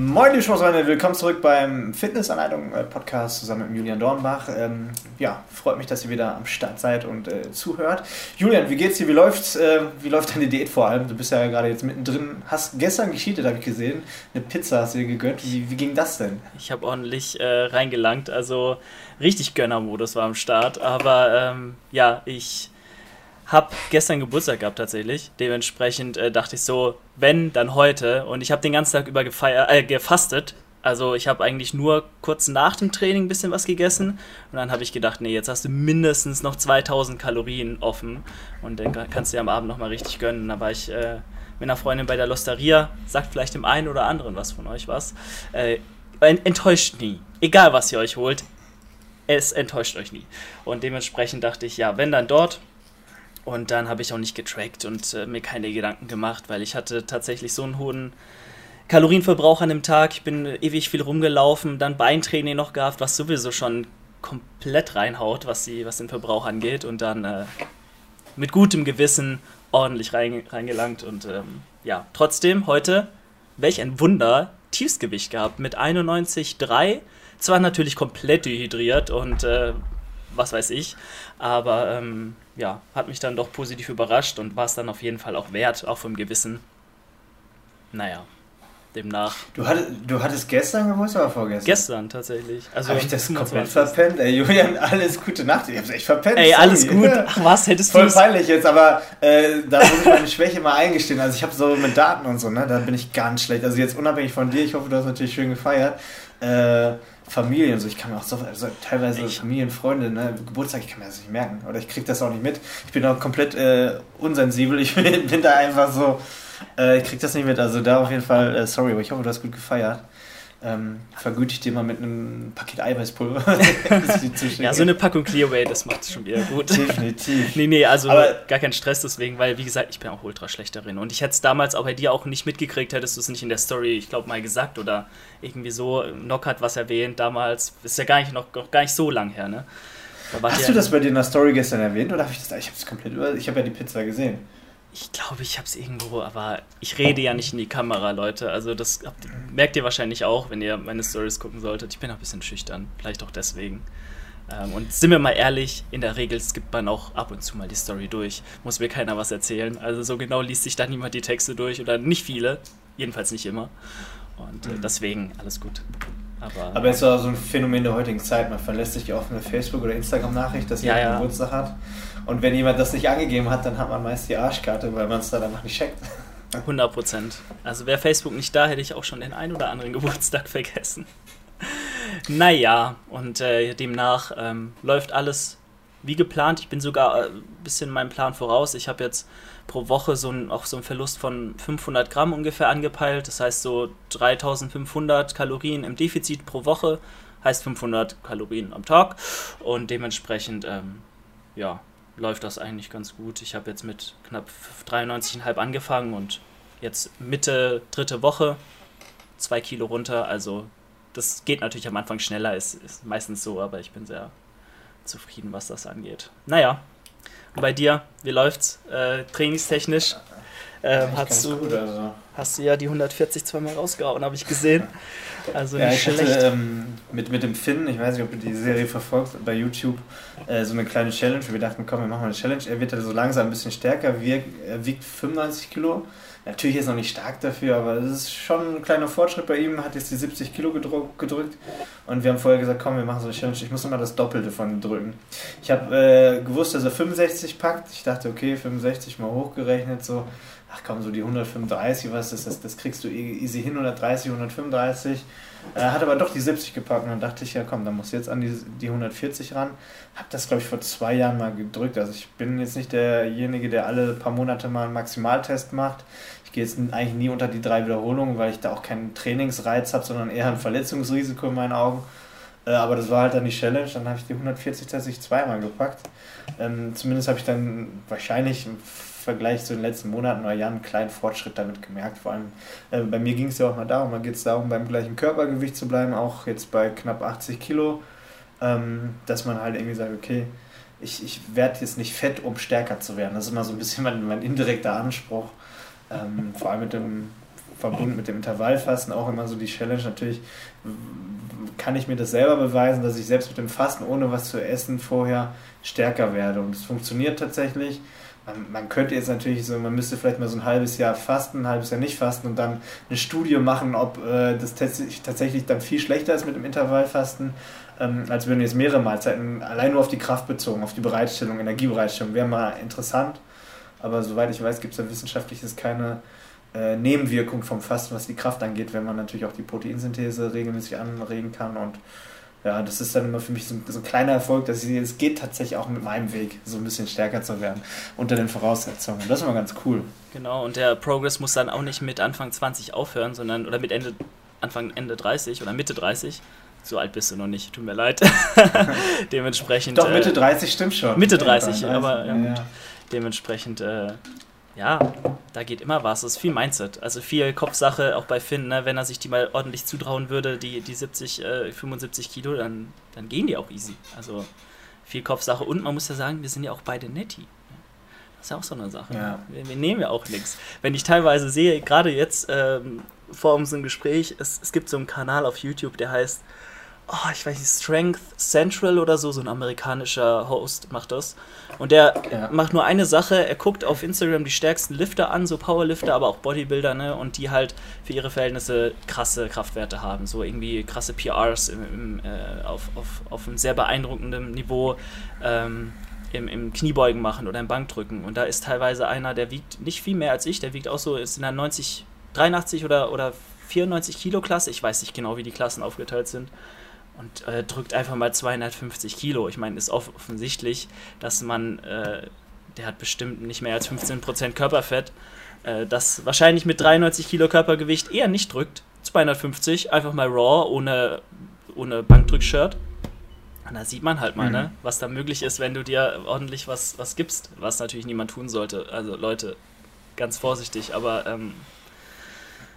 Moin, liebe Sportsfreunde, willkommen zurück beim Fitnessanleitung-Podcast zusammen mit Julian Dornbach. Ähm, ja, freut mich, dass ihr wieder am Start seid und äh, zuhört. Julian, wie geht's dir? Wie läuft's? Äh, wie läuft deine Diät vor allem? Du bist ja gerade jetzt mittendrin. Hast gestern gescheatet, habe ich gesehen. Eine Pizza hast du dir gegönnt. Wie, wie ging das denn? Ich habe ordentlich äh, reingelangt. Also richtig Gönnermodus war am Start. Aber ähm, ja, ich habe gestern Geburtstag gehabt tatsächlich. Dementsprechend äh, dachte ich so, wenn, dann heute. Und ich habe den ganzen Tag über gefeiert, äh, gefastet. Also ich habe eigentlich nur kurz nach dem Training ein bisschen was gegessen. Und dann habe ich gedacht, nee, jetzt hast du mindestens noch 2000 Kalorien offen. Und dann kannst du dir am Abend nochmal richtig gönnen. Da war ich äh, mit einer Freundin bei der Losteria. Sagt vielleicht dem einen oder anderen was von euch was. Äh, enttäuscht nie. Egal was ihr euch holt. Es enttäuscht euch nie. Und dementsprechend dachte ich, ja, wenn dann dort, und dann habe ich auch nicht getrackt und äh, mir keine Gedanken gemacht, weil ich hatte tatsächlich so einen hohen Kalorienverbrauch an dem Tag. Ich bin ewig viel rumgelaufen, dann Beintraining noch gehabt, was sowieso schon komplett reinhaut, was, die, was den Verbrauch angeht. Und dann äh, mit gutem Gewissen ordentlich rein, reingelangt. Und ähm, ja, trotzdem heute, welch ein Wunder, Tiefsgewicht gehabt mit 91,3. Zwar natürlich komplett dehydriert und äh, was weiß ich, aber ähm, ja, hat mich dann doch positiv überrascht und war es dann auf jeden Fall auch wert, auch vom Gewissen. Naja, demnach. Du hattest, du hattest gestern Geburtstag oder vorgestern? Gestern tatsächlich. Also Habe ich das komplett verpennt? Ey, Julian, alles gute Nacht. Ich hab's echt verpennt. Ey, alles gut. Ach was, hättest du Voll peinlich jetzt, aber äh, da muss ich meine Schwäche mal eingestehen. Also ich habe so mit Daten und so, ne, da bin ich ganz schlecht. Also jetzt unabhängig von dir, ich hoffe, du hast natürlich schön gefeiert. Äh, Familie und so, ich kann mir auch so, also teilweise ich. Familien, Freunde, ne, Geburtstag, ich kann mir das nicht merken. Oder ich kriege das auch nicht mit. Ich bin auch komplett äh, unsensibel. Ich bin, bin, da einfach so, äh, ich krieg das nicht mit. Also da auf jeden Fall, äh, sorry, aber ich hoffe, du hast gut gefeiert ähm, vergüte ich dir mal mit einem Paket Eiweißpulver. ja, so eine Packung Clearway, das macht es schon wieder gut. Definitiv. nee, nee, also Aber gar kein Stress deswegen, weil wie gesagt, ich bin auch ultra schlecht darin. Und ich hätte es damals auch bei dir auch nicht mitgekriegt, hättest du es nicht in der Story, ich glaube, mal gesagt oder irgendwie so. Nock hat was erwähnt damals. Ist ja gar nicht, noch, gar nicht so lang her, ne? Hast du das bei dir in der Story gestern erwähnt oder habe ich das? Ich habe es komplett über. Ich habe ja die Pizza gesehen. Ich glaube, ich habe es irgendwo, aber ich rede ja nicht in die Kamera, Leute. Also das habt, merkt ihr wahrscheinlich auch, wenn ihr meine Stories gucken solltet. Ich bin auch ein bisschen schüchtern, vielleicht auch deswegen. Ähm, und sind wir mal ehrlich, in der Regel skippt man auch ab und zu mal die Story durch. Muss mir keiner was erzählen. Also so genau liest sich da niemand die Texte durch oder nicht viele. Jedenfalls nicht immer. Und äh, mhm. deswegen alles gut. Aber, aber es ist auch so ein Phänomen der heutigen Zeit. Man verlässt sich auf eine Facebook- oder Instagram-Nachricht, dass jemand ja, ja. Geburtstag hat. Und wenn jemand das nicht angegeben hat, dann hat man meist die Arschkarte, weil man es dann einfach nicht checkt. 100 Prozent. Also wäre Facebook nicht da, hätte ich auch schon den ein oder anderen Geburtstag vergessen. naja, und äh, demnach ähm, läuft alles wie geplant. Ich bin sogar ein äh, bisschen meinem Plan voraus. Ich habe jetzt pro Woche so ein, auch so einen Verlust von 500 Gramm ungefähr angepeilt. Das heißt so 3500 Kalorien im Defizit pro Woche. Heißt 500 Kalorien am Tag. Und dementsprechend, ähm, ja, läuft das eigentlich ganz gut. Ich habe jetzt mit knapp 93,5 angefangen und jetzt Mitte dritte Woche zwei Kilo runter. Also das geht natürlich am Anfang schneller, ist, ist meistens so, aber ich bin sehr zufrieden, was das angeht. Naja, und bei dir, wie läuft's äh, trainingstechnisch? Ähm, hast, du, gut, also. hast du ja die 140 zweimal rausgehauen, habe ich gesehen. Also ja, ich schlecht. Hatte, ähm, mit, mit dem Finn, ich weiß nicht, ob du die Serie verfolgt, bei YouTube, äh, so eine kleine Challenge. Wir dachten, komm, wir machen mal eine Challenge. Er wird so langsam ein bisschen stärker, wir, er wiegt 95 Kilo. Natürlich ist er noch nicht stark dafür, aber es ist schon ein kleiner Fortschritt bei ihm. Hat jetzt die 70 Kilo gedrückt und wir haben vorher gesagt, komm, wir machen so eine Challenge. Ich muss immer das Doppelte von drücken. Ich habe äh, gewusst, dass er 65 packt. Ich dachte, okay, 65 mal hochgerechnet, so, ach komm, so die 135, was ist das? Das kriegst du e-, easy hin, 130, 135. Er hat aber doch die 70 gepackt und dann dachte ich, ja komm, dann muss jetzt an die, die 140 ran. Hab das, glaube ich, vor zwei Jahren mal gedrückt. Also ich bin jetzt nicht derjenige, der alle paar Monate mal einen Maximaltest macht. Ich gehe jetzt eigentlich nie unter die drei Wiederholungen, weil ich da auch keinen Trainingsreiz habe, sondern eher ein Verletzungsrisiko in meinen Augen. Äh, aber das war halt dann die Challenge. Dann habe ich die 140 tatsächlich zweimal gepackt. Ähm, zumindest habe ich dann wahrscheinlich Vergleich zu den letzten Monaten oder Jahren einen kleinen Fortschritt damit gemerkt. Vor allem äh, bei mir ging es ja auch mal darum, mal geht es darum, beim gleichen Körpergewicht zu bleiben, auch jetzt bei knapp 80 Kilo, ähm, dass man halt irgendwie sagt, okay, ich, ich werde jetzt nicht fett, um stärker zu werden. Das ist immer so ein bisschen mein, mein indirekter Anspruch. Ähm, vor allem mit dem verbunden mit dem Intervallfasten auch immer so die Challenge. Natürlich kann ich mir das selber beweisen, dass ich selbst mit dem Fasten ohne was zu essen vorher stärker werde. Und es funktioniert tatsächlich. Man, man, könnte jetzt natürlich so, man müsste vielleicht mal so ein halbes Jahr fasten, ein halbes Jahr nicht fasten und dann eine Studie machen, ob äh, das tatsächlich dann viel schlechter ist mit dem Intervallfasten, ähm, als du jetzt mehrere Mahlzeiten allein nur auf die Kraft bezogen, auf die Bereitstellung, Energiebereitstellung, wäre mal interessant. Aber soweit ich weiß, gibt es da wissenschaftlich keine äh, Nebenwirkung vom Fasten, was die Kraft angeht, wenn man natürlich auch die Proteinsynthese regelmäßig anregen kann. Und ja, das ist dann immer für mich so, so ein kleiner Erfolg, dass ich, es geht tatsächlich auch mit meinem Weg, so ein bisschen stärker zu werden, unter den Voraussetzungen. Das ist immer ganz cool. Genau, und der Progress muss dann auch nicht mit Anfang 20 aufhören, sondern oder mit Ende, Anfang, Ende 30 oder Mitte 30. So alt bist du noch nicht, tut mir leid. Dementsprechend. Doch, Mitte 30 äh, stimmt schon. Mitte 30, ja, aber ja, ja. dementsprechend äh, ja, da geht immer was. Es ist viel Mindset. Also viel Kopfsache, auch bei Finn, ne? wenn er sich die mal ordentlich zutrauen würde, die, die 70, äh, 75 Kilo, dann, dann gehen die auch easy. Also viel Kopfsache. Und man muss ja sagen, wir sind ja auch beide netti. Das ist ja auch so eine Sache. Ja. Wir, wir, nehmen ja auch nichts. Wenn ich teilweise sehe, gerade jetzt ähm, vor unserem Gespräch, es, es gibt so einen Kanal auf YouTube, der heißt oh, ich weiß nicht, Strength Central oder so, so ein amerikanischer Host macht das. Und der ja. macht nur eine Sache, er guckt auf Instagram die stärksten Lifter an, so Powerlifter, aber auch Bodybuilder, ne? Und die halt für ihre Verhältnisse krasse Kraftwerte haben, so irgendwie krasse PRs im, im, äh, auf, auf, auf einem sehr beeindruckenden Niveau. Ähm, im, im Kniebeugen machen oder im Bankdrücken. Und da ist teilweise einer, der wiegt nicht viel mehr als ich, der wiegt auch so, ist in der 90, 83 oder, oder 94 Kilo Klasse. Ich weiß nicht genau, wie die Klassen aufgeteilt sind und äh, drückt einfach mal 250 Kilo. Ich meine, ist offensichtlich, dass man, äh, der hat bestimmt nicht mehr als 15% Körperfett, äh, das wahrscheinlich mit 93 Kilo Körpergewicht eher nicht drückt. 250, einfach mal raw, ohne, ohne Bankdrückshirt. Und da sieht man halt mal, ne, mhm. ne, was da möglich ist, wenn du dir ordentlich was, was gibst, was natürlich niemand tun sollte. Also Leute, ganz vorsichtig, aber ähm,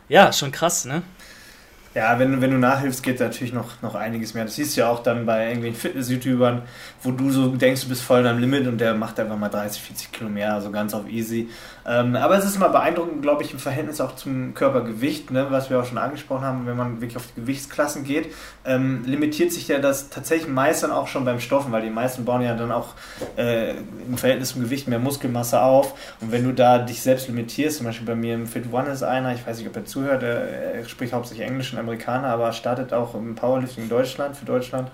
ja, schon krass, ne? Ja, wenn, wenn du nachhilfst, geht natürlich noch, noch einiges mehr. Das siehst du ja auch dann bei irgendwelchen Fitness-YouTubern, wo du so denkst, du bist voll am Limit und der macht einfach mal 30, 40 Kilo mehr, also ganz auf easy. Ähm, aber es ist immer beeindruckend, glaube ich, im Verhältnis auch zum Körpergewicht, ne, was wir auch schon angesprochen haben, wenn man wirklich auf die Gewichtsklassen geht, ähm, limitiert sich ja das tatsächlich meist dann auch schon beim Stoffen, weil die meisten bauen ja dann auch äh, im Verhältnis zum Gewicht mehr Muskelmasse auf. Und wenn du da dich selbst limitierst, zum Beispiel bei mir im Fit One ist einer, ich weiß nicht, ob er zuhört, er, er spricht hauptsächlich Englisch, ein Amerikaner, aber startet auch im Powerlifting in Deutschland, für Deutschland.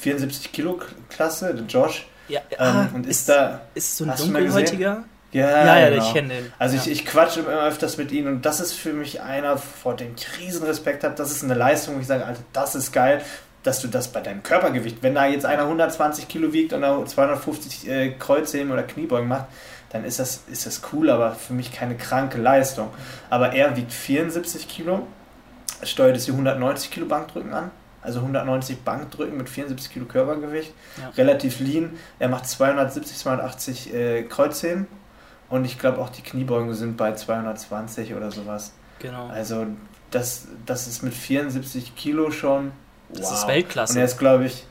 74 Kilo Klasse, der Josh. Ja, ähm, ah, und ist, ist, da. Ist so ein dunkelhäutiger? Ja, ja, ja genau. ich kenne den. Also ja. ich, ich quatsche immer öfters mit ihnen und das ist für mich einer, vor dem ich riesen Respekt habe. Das ist eine Leistung, wo ich sage, Alter, das ist geil, dass du das bei deinem Körpergewicht, wenn da jetzt einer 120 Kilo wiegt und 250 äh, Kreuzheben oder Kniebeugen macht, dann ist das, ist das cool, aber für mich keine kranke Leistung. Aber er wiegt 74 Kilo, steuert es die 190 Kilo Bankdrücken an also 190 Bankdrücken mit 74 Kilo Körpergewicht, ja. relativ lean. Er macht 270, 280 äh, Kreuzheben und ich glaube auch die Kniebeugen sind bei 220 oder sowas. Genau. Also das, das ist mit 74 Kilo schon. Wow. Das ist Weltklasse. Und er ist, glaube ich,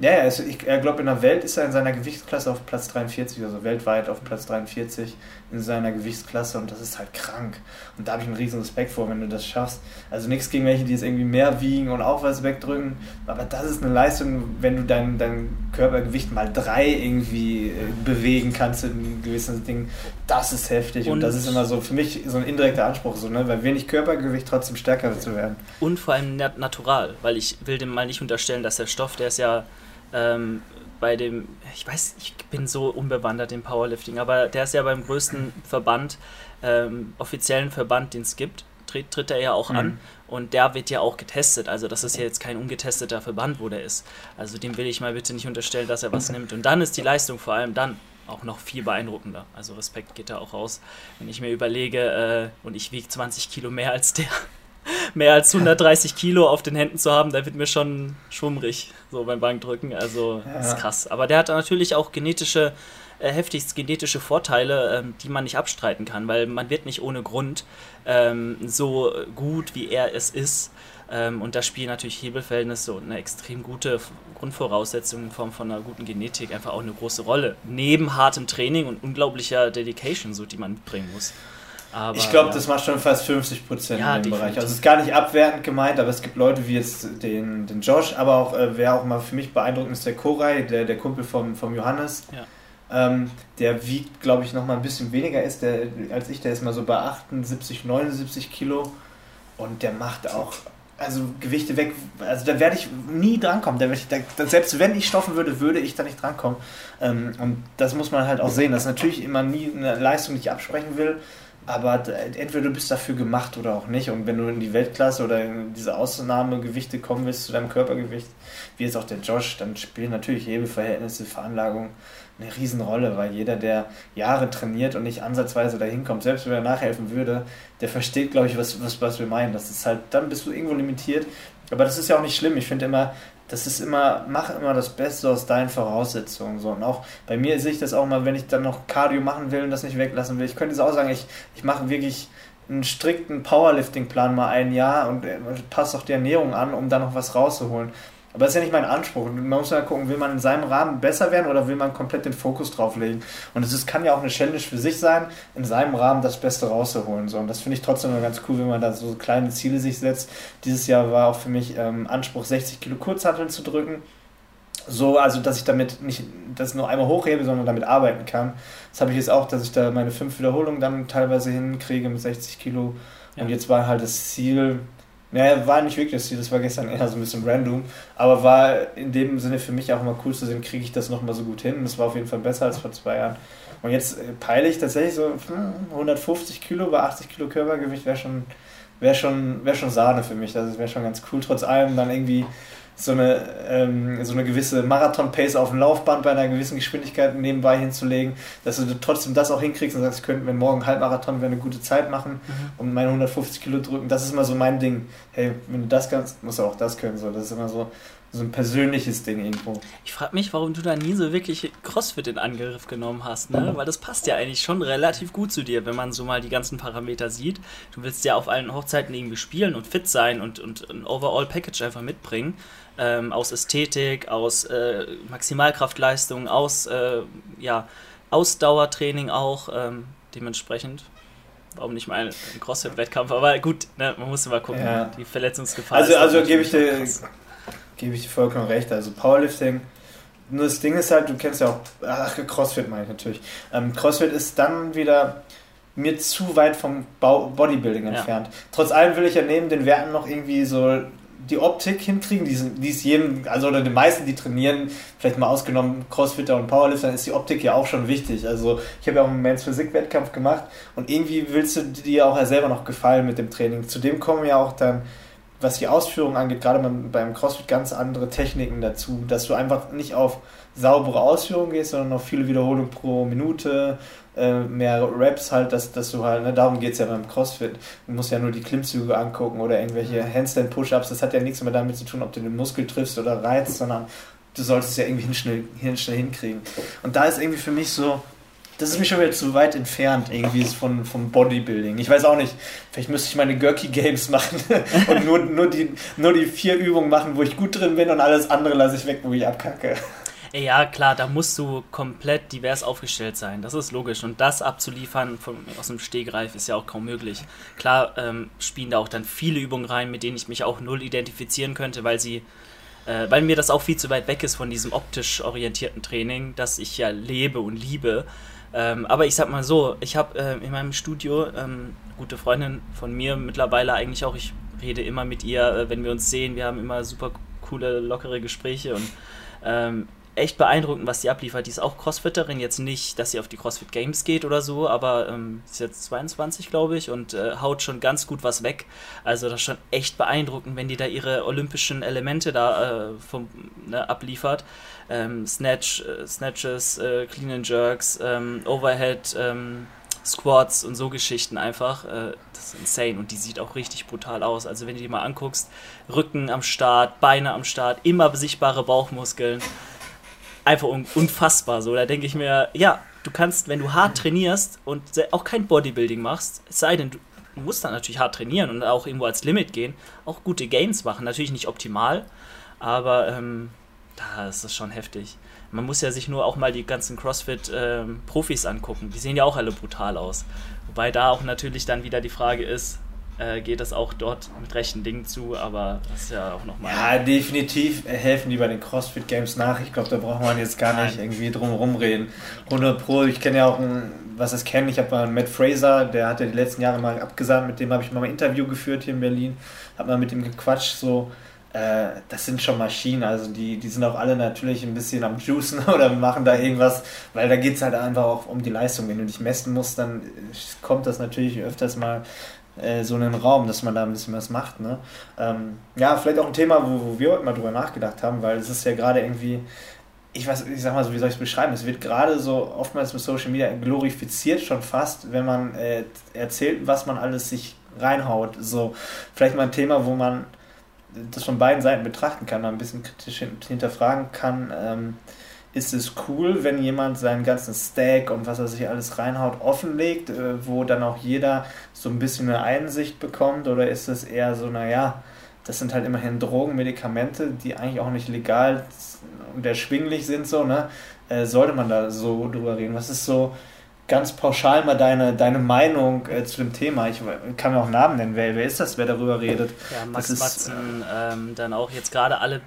ja, ja also ich glaube, in der Welt ist er in seiner Gewichtsklasse auf Platz 43, also weltweit auf Platz 43 in seiner Gewichtsklasse und das ist halt krank. Und da habe ich einen riesen Respekt vor, wenn du das schaffst. Also nichts gegen welche, die jetzt irgendwie mehr wiegen und auch was wegdrücken, aber das ist eine Leistung, wenn du dein, dein Körpergewicht mal drei irgendwie äh, bewegen kannst in gewissen Dingen, das ist heftig und, und, das ist immer so für mich so ein indirekter Anspruch, so, ne? weil wenig Körpergewicht trotzdem stärker zu werden. Und vor allem natural, weil ich will dem mal nicht unterstellen, dass der Stoff, der ist ja ähm, bei dem, ich weiß, ich bin so unbewandert im Powerlifting, aber der ist ja beim größten Verband, ähm, offiziellen Verband, den es gibt, tritt, tritt er ja auch mhm. an und der wird ja auch getestet. Also das ist ja jetzt kein ungetesteter Verband, wo der ist. Also dem will ich mal bitte nicht unterstellen, dass er was nimmt. Und dann ist die Leistung vor allem dann auch noch viel beeindruckender. Also Respekt geht da auch raus. Wenn ich mir überlege, äh, und ich wiege 20 Kilo mehr als der, mehr als 130 Kilo auf den Händen zu haben, da wird mir schon schwummrig, so beim Bankdrücken. Also, ja. ist krass. Aber der hat natürlich auch genetische, äh, heftigst genetische Vorteile, ähm, die man nicht abstreiten kann, weil man wird nicht ohne Grund ähm, so gut, wie er es ist. Ähm, und da spielen natürlich Hebelverhältnisse und eine extrem gute Grundvoraussetzung in Form von einer guten Genetik einfach auch eine große Rolle. Neben hartem Training und unglaublicher Dedication, so die man mitbringen muss. Aber, ich glaube, das macht schon fast 50 Prozent ja, in dem Bereich. Also es ist gar nicht abwertend gemeint, aber es gibt Leute wie jetzt den, den Josh, aber auch, äh, wer auch mal für mich beeindruckend ist, der Koray, der, der Kumpel vom, vom Johannes. Ja. Ähm, der wiegt, glaube ich, noch mal ein bisschen weniger ist der, als ich. Der ist mal so bei 78, 79 Kilo. Und der macht auch also Gewichte weg, also da werde ich nie drankommen. Da ich, da, selbst wenn ich stoffen würde, würde ich da nicht drankommen. Ähm, und das muss man halt auch sehen, dass natürlich immer nie eine Leistung, die ich absprechen will, aber entweder du bist dafür gemacht oder auch nicht. Und wenn du in die Weltklasse oder in diese Ausnahmegewichte kommen willst, zu deinem Körpergewicht, wie jetzt auch der Josh, dann spielen natürlich Hebelverhältnisse, Veranlagung eine Riesenrolle, weil jeder, der Jahre trainiert und nicht ansatzweise dahin kommt, selbst wenn er nachhelfen würde, der versteht, glaube ich, was, was, was wir meinen. Das ist halt, dann bist du irgendwo limitiert. Aber das ist ja auch nicht schlimm. Ich finde immer, das ist immer, mach immer das Beste aus deinen Voraussetzungen. So. Und auch bei mir sehe ich das auch mal, wenn ich dann noch Cardio machen will und das nicht weglassen will. Ich könnte es auch sagen, ich, ich mache wirklich einen strikten Powerlifting-Plan mal ein Jahr und äh, passe auch die Ernährung an, um da noch was rauszuholen. Aber das ist ja nicht mein Anspruch. Man muss ja gucken, will man in seinem Rahmen besser werden oder will man komplett den Fokus drauf legen? Und es ist, kann ja auch eine Challenge für sich sein, in seinem Rahmen das Beste rauszuholen. So. Und das finde ich trotzdem immer ganz cool, wenn man da so kleine Ziele sich setzt. Dieses Jahr war auch für mich ähm, Anspruch, 60 Kilo Kurzhanteln zu drücken. So, also dass ich damit nicht das nur einmal hochhebe, sondern damit arbeiten kann. Das habe ich jetzt auch, dass ich da meine fünf Wiederholungen dann teilweise hinkriege mit 60 Kilo. Ja. Und jetzt war halt das Ziel, naja, war nicht wirklich das Ziel, das war gestern eher so ein bisschen random, aber war in dem Sinne für mich auch immer cool zu sehen, kriege ich das nochmal so gut hin. Das war auf jeden Fall besser als vor zwei Jahren. Und jetzt äh, peile ich tatsächlich so 150 hm, Kilo bei 80 Kilo Körpergewicht wäre schon, wär schon, wär schon Sahne für mich. Das wäre schon ganz cool, trotz allem dann irgendwie so eine, ähm, so eine gewisse Marathon-Pace auf dem Laufband bei einer gewissen Geschwindigkeit nebenbei hinzulegen, dass du trotzdem das auch hinkriegst und sagst, ich könnte, wenn morgen Halbmarathon wäre, eine gute Zeit machen mhm. und meine 150 Kilo drücken. Das ist immer so mein Ding. Hey, wenn du das kannst, musst du auch das können. So. Das ist immer so, so ein persönliches Ding irgendwo. Ich frage mich, warum du da nie so wirklich CrossFit in Angriff genommen hast, ne? Weil das passt ja eigentlich schon relativ gut zu dir, wenn man so mal die ganzen Parameter sieht. Du willst ja auf allen Hochzeiten irgendwie spielen und fit sein und, und ein Overall-Package einfach mitbringen ähm, aus Ästhetik, aus äh, Maximalkraftleistung, aus äh, ja, Ausdauertraining auch ähm, dementsprechend. Warum nicht mal ein CrossFit-Wettkampf? Aber gut, ne, man muss mal gucken. Ja. Die Verletzungsgefahr. Also, also gebe ich, dir, gebe ich dir vollkommen recht. Also Powerlifting. Nur das Ding ist halt, du kennst ja auch, ach, CrossFit meine ich natürlich. Ähm, CrossFit ist dann wieder mir zu weit vom Bodybuilding entfernt. Ja. Trotz allem will ich ja neben den Werten noch irgendwie so die Optik hinkriegen, die, die ist jedem, also oder den meisten, die trainieren, vielleicht mal ausgenommen Crossfitter und Powerlifter, ist die Optik ja auch schon wichtig. Also ich habe ja auch einen Men's Physik Wettkampf gemacht und irgendwie willst du dir auch ja selber noch gefallen mit dem Training. Zudem kommen ja auch dann, was die Ausführung angeht, gerade beim Crossfit ganz andere Techniken dazu, dass du einfach nicht auf saubere Ausführungen gehst, sondern auf viele Wiederholungen pro Minute, äh, mehr Raps halt, dass, dass du halt, ne, darum geht es ja beim CrossFit. Du musst ja nur die Klimmzüge angucken oder irgendwelche mhm. Handstand-Push-Ups. Das hat ja nichts mehr damit zu tun, ob du den Muskel triffst oder reizt, sondern du solltest es ja irgendwie schnell, schnell hinkriegen. Und da ist irgendwie für mich so, das ist mich schon wieder zu weit entfernt, irgendwie von, vom Bodybuilding. Ich weiß auch nicht, vielleicht müsste ich meine Gurky Games machen und nur, nur, die, nur die vier Übungen machen, wo ich gut drin bin und alles andere lasse ich weg, wo ich abkacke. Ja, klar, da musst du komplett divers aufgestellt sein. Das ist logisch. Und das abzuliefern von, aus dem Stehgreif ist ja auch kaum möglich. Klar ähm, spielen da auch dann viele Übungen rein, mit denen ich mich auch null identifizieren könnte, weil sie, äh, weil mir das auch viel zu weit weg ist von diesem optisch orientierten Training, das ich ja lebe und liebe. Ähm, aber ich sag mal so, ich habe äh, in meinem Studio ähm, gute Freundin von mir mittlerweile eigentlich auch, ich rede immer mit ihr, äh, wenn wir uns sehen, wir haben immer super coole, lockere Gespräche und ähm, echt beeindruckend, was sie abliefert. Die ist auch Crossfitterin, jetzt nicht, dass sie auf die CrossFit Games geht oder so, aber ähm, ist jetzt 22, glaube ich, und äh, haut schon ganz gut was weg. Also das ist schon echt beeindruckend, wenn die da ihre olympischen Elemente da äh, vom, ne, abliefert. Ähm, Snatch, äh, Snatches, äh, Clean and Jerks, ähm, Overhead, ähm, Squats und so Geschichten einfach. Äh, das ist insane und die sieht auch richtig brutal aus. Also wenn du die mal anguckst, Rücken am Start, Beine am Start, immer sichtbare Bauchmuskeln einfach unfassbar. So, da denke ich mir, ja, du kannst, wenn du hart trainierst und auch kein Bodybuilding machst, es sei denn, du musst dann natürlich hart trainieren und auch irgendwo als Limit gehen, auch gute Gains machen. Natürlich nicht optimal, aber ähm, da ist das schon heftig. man muss ja sich nur auch mal die ganzen CrossFit-Profis ähm, angucken. Die sehen ja auch alle brutal aus. Wobei da auch natürlich dann wieder die Frage ist, äh, geht das auch dort mit rechten Dingen zu, aber das ist ja auch nochmal. Ja, definitiv helfen die bei den CrossFit Games nach. Ich glaube, da braucht man jetzt gar nicht irgendwie drum herum reden. 100 Pro, ich kenne ja auch, ein, was es kennen, ich habe mal einen Matt Fraser, der hat ja die letzten Jahre mal abgesagt, mit dem habe ich mal ein Interview geführt hier in Berlin, habe mal mit ihm gequatscht, so. Äh, das sind schon Maschinen, also die, die sind auch alle natürlich ein bisschen am Juicen oder machen da irgendwas, weil da geht es halt einfach auch um die Leistung. Wenn du dich messen musst, dann kommt das natürlich öfters mal äh, so einen Raum, dass man da ein bisschen was macht. Ne? Ähm, ja, vielleicht auch ein Thema, wo, wo wir heute mal drüber nachgedacht haben, weil es ist ja gerade irgendwie, ich weiß, ich sag mal so, wie soll ich es beschreiben? Es wird gerade so oftmals mit Social Media glorifiziert schon fast, wenn man äh, erzählt, was man alles sich reinhaut. So, vielleicht mal ein Thema, wo man das von beiden Seiten betrachten kann, mal ein bisschen kritisch hinterfragen kann. Ähm, ist es cool, wenn jemand seinen ganzen Stack und was er sich alles reinhaut offenlegt, äh, wo dann auch jeder so ein bisschen eine Einsicht bekommt? Oder ist es eher so, naja, das sind halt immerhin Drogen, Medikamente, die eigentlich auch nicht legal und erschwinglich sind, so, ne? Äh, sollte man da so drüber reden? Was ist so ganz pauschal mal deine, deine Meinung äh, zu dem Thema. Ich kann mir auch Namen nennen. Wer, wer ist das, wer darüber redet? Ja, Max ist, Matzen, ähm, dann auch jetzt gerade alle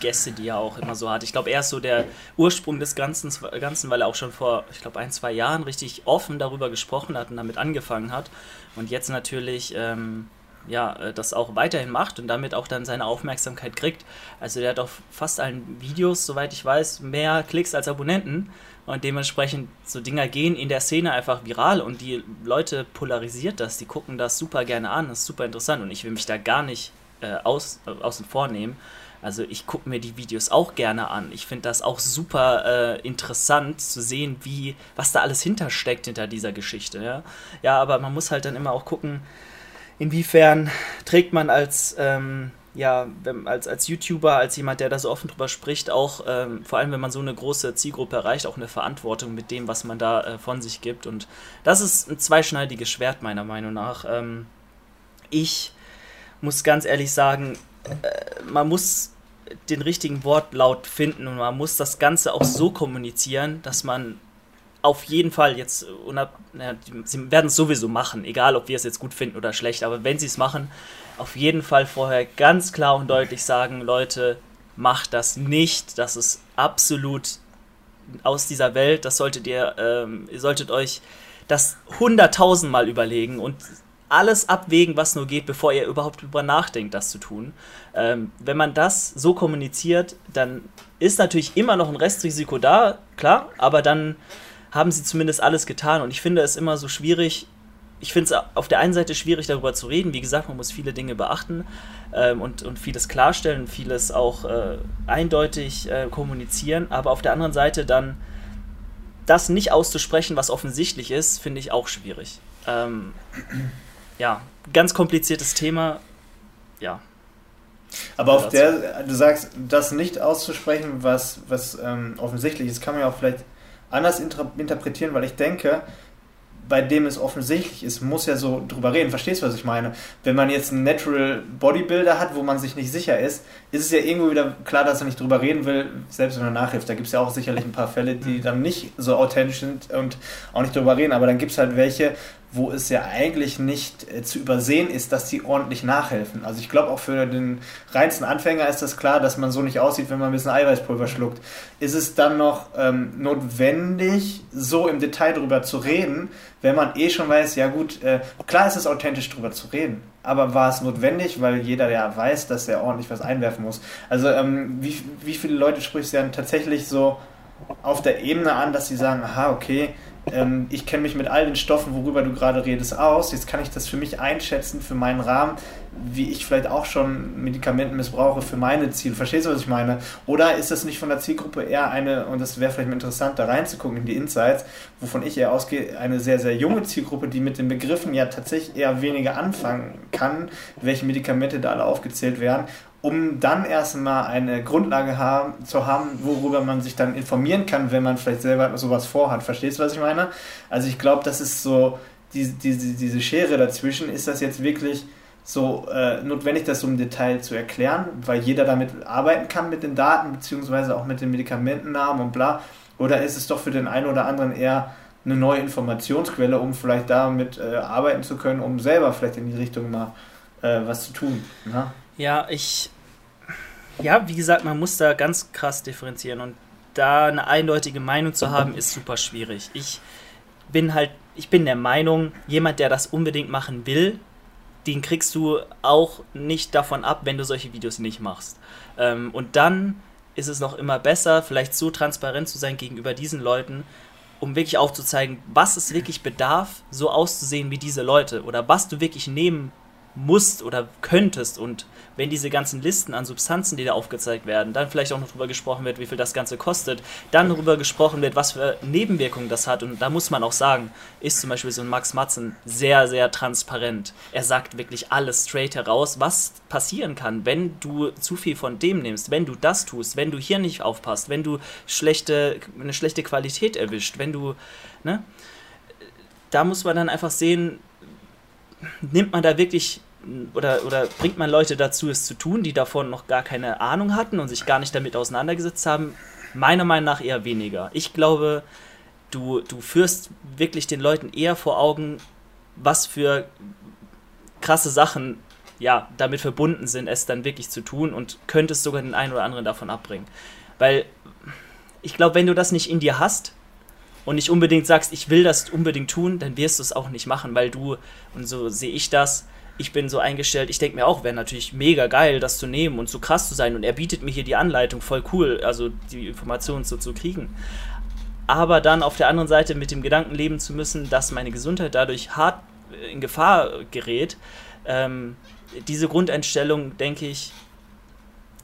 Gäste, die er auch immer so hat. Ich glaube, er ist so der Ursprung des Ganzen, Ganzen, weil er auch schon vor, ich glaube, ein, zwei Jahren richtig offen darüber gesprochen hat und damit angefangen hat. Und jetzt natürlich... Ähm, ja, äh, das auch weiterhin macht und damit auch dann seine Aufmerksamkeit kriegt. Also der hat auf fast allen Videos, soweit ich weiß, mehr Klicks als Abonnenten. Und dementsprechend, so Dinger gehen in der Szene einfach viral und die Leute polarisiert das, die gucken das super gerne an, das ist super interessant und ich will mich da gar nicht äh, aus, äh, außen vor nehmen. Also ich gucke mir die Videos auch gerne an. Ich finde das auch super äh, interessant zu sehen, wie, was da alles hintersteckt hinter dieser Geschichte. Ja? ja, aber man muss halt dann immer auch gucken, inwiefern trägt man als ähm, ja, wenn, als, als YouTuber, als jemand, der da so offen drüber spricht, auch ähm, vor allem, wenn man so eine große Zielgruppe erreicht, auch eine Verantwortung mit dem, was man da äh, von sich gibt. Und das ist ein zweischneidiges Schwert, meiner Meinung nach. Ähm, ich muss ganz ehrlich sagen, äh, man muss den richtigen Wortlaut finden und man muss das Ganze auch so kommunizieren, dass man auf jeden Fall jetzt, na, sie werden es sowieso machen, egal ob wir es jetzt gut finden oder schlecht, aber wenn sie es machen, auf jeden Fall vorher ganz klar und deutlich sagen, Leute, macht das nicht, das ist absolut aus dieser Welt, das solltet ihr, ähm, ihr solltet euch das hunderttausendmal überlegen und alles abwägen, was nur geht, bevor ihr überhaupt darüber nachdenkt, das zu tun. Ähm, wenn man das so kommuniziert, dann ist natürlich immer noch ein Restrisiko da, klar, aber dann haben sie zumindest alles getan und ich finde es immer so schwierig, ich finde es auf der einen Seite schwierig, darüber zu reden. Wie gesagt, man muss viele Dinge beachten ähm, und, und vieles klarstellen, vieles auch äh, eindeutig äh, kommunizieren. Aber auf der anderen Seite dann das nicht auszusprechen, was offensichtlich ist, finde ich auch schwierig. Ähm, ja, ganz kompliziertes Thema. Ja. Aber auf der, du sagst, das nicht auszusprechen, was, was ähm, offensichtlich ist, kann man ja auch vielleicht anders interpretieren, weil ich denke, bei dem es offensichtlich ist, muss ja so drüber reden. Verstehst du, was ich meine? Wenn man jetzt einen Natural Bodybuilder hat, wo man sich nicht sicher ist, ist es ja irgendwo wieder klar, dass er nicht drüber reden will, selbst wenn er nachhilft. Da gibt es ja auch sicherlich ein paar Fälle, die mhm. dann nicht so authentisch sind und auch nicht drüber reden. Aber dann gibt es halt welche, wo es ja eigentlich nicht äh, zu übersehen ist, dass die ordentlich nachhelfen. Also ich glaube auch für den reinsten Anfänger ist das klar, dass man so nicht aussieht, wenn man ein bisschen Eiweißpulver schluckt. Ist es dann noch ähm, notwendig, so im Detail drüber zu reden, wenn man eh schon weiß, ja gut, äh, klar ist es authentisch drüber zu reden, aber war es notwendig, weil jeder ja weiß, dass er ordentlich was einwerfen muss. Also ähm, wie, wie viele Leute sprichst du dann tatsächlich so auf der Ebene an, dass sie sagen, aha, okay, ähm, ich kenne mich mit all den Stoffen, worüber du gerade redest, aus. Jetzt kann ich das für mich einschätzen, für meinen Rahmen, wie ich vielleicht auch schon Medikamenten missbrauche für meine Ziele. Verstehst du, was ich meine? Oder ist das nicht von der Zielgruppe eher eine, und das wäre vielleicht mal interessant, da reinzugucken in die Insights, wovon ich eher ausgehe, eine sehr, sehr junge Zielgruppe, die mit den Begriffen ja tatsächlich eher weniger anfangen kann, welche Medikamente da alle aufgezählt werden um dann erstmal eine Grundlage haben, zu haben, worüber man sich dann informieren kann, wenn man vielleicht selber sowas vorhat. Verstehst du, was ich meine? Also ich glaube, das ist so, diese, diese, diese Schere dazwischen, ist das jetzt wirklich so äh, notwendig, das so im Detail zu erklären, weil jeder damit arbeiten kann mit den Daten, beziehungsweise auch mit den Medikamentennamen und bla. Oder ist es doch für den einen oder anderen eher eine neue Informationsquelle, um vielleicht damit äh, arbeiten zu können, um selber vielleicht in die Richtung mal äh, was zu tun? Ne? Ja, ich. Ja, wie gesagt, man muss da ganz krass differenzieren und da eine eindeutige Meinung zu haben, ist super schwierig. Ich bin halt, ich bin der Meinung, jemand, der das unbedingt machen will, den kriegst du auch nicht davon ab, wenn du solche Videos nicht machst. Ähm, und dann ist es noch immer besser, vielleicht so transparent zu sein gegenüber diesen Leuten, um wirklich aufzuzeigen, was es wirklich bedarf, so auszusehen wie diese Leute oder was du wirklich nehmen musst oder könntest und wenn diese ganzen Listen an Substanzen, die da aufgezeigt werden, dann vielleicht auch noch darüber gesprochen wird, wie viel das Ganze kostet, dann darüber gesprochen wird, was für Nebenwirkungen das hat und da muss man auch sagen, ist zum Beispiel so ein Max Matzen sehr, sehr transparent. Er sagt wirklich alles straight heraus, was passieren kann, wenn du zu viel von dem nimmst, wenn du das tust, wenn du hier nicht aufpasst, wenn du schlechte, eine schlechte Qualität erwischt, wenn du, ne? Da muss man dann einfach sehen, nimmt man da wirklich oder, oder bringt man Leute dazu, es zu tun, die davon noch gar keine Ahnung hatten und sich gar nicht damit auseinandergesetzt haben? Meiner Meinung nach eher weniger. Ich glaube, du, du führst wirklich den Leuten eher vor Augen, was für krasse Sachen ja, damit verbunden sind, es dann wirklich zu tun und könntest sogar den einen oder anderen davon abbringen. Weil ich glaube, wenn du das nicht in dir hast, und nicht unbedingt sagst, ich will das unbedingt tun, dann wirst du es auch nicht machen, weil du, und so sehe ich das, ich bin so eingestellt, ich denke mir auch, wäre natürlich mega geil, das zu nehmen und so krass zu sein. Und er bietet mir hier die Anleitung, voll cool, also die Informationen so zu kriegen. Aber dann auf der anderen Seite mit dem Gedanken leben zu müssen, dass meine Gesundheit dadurch hart in Gefahr gerät, ähm, diese Grundeinstellung, denke ich,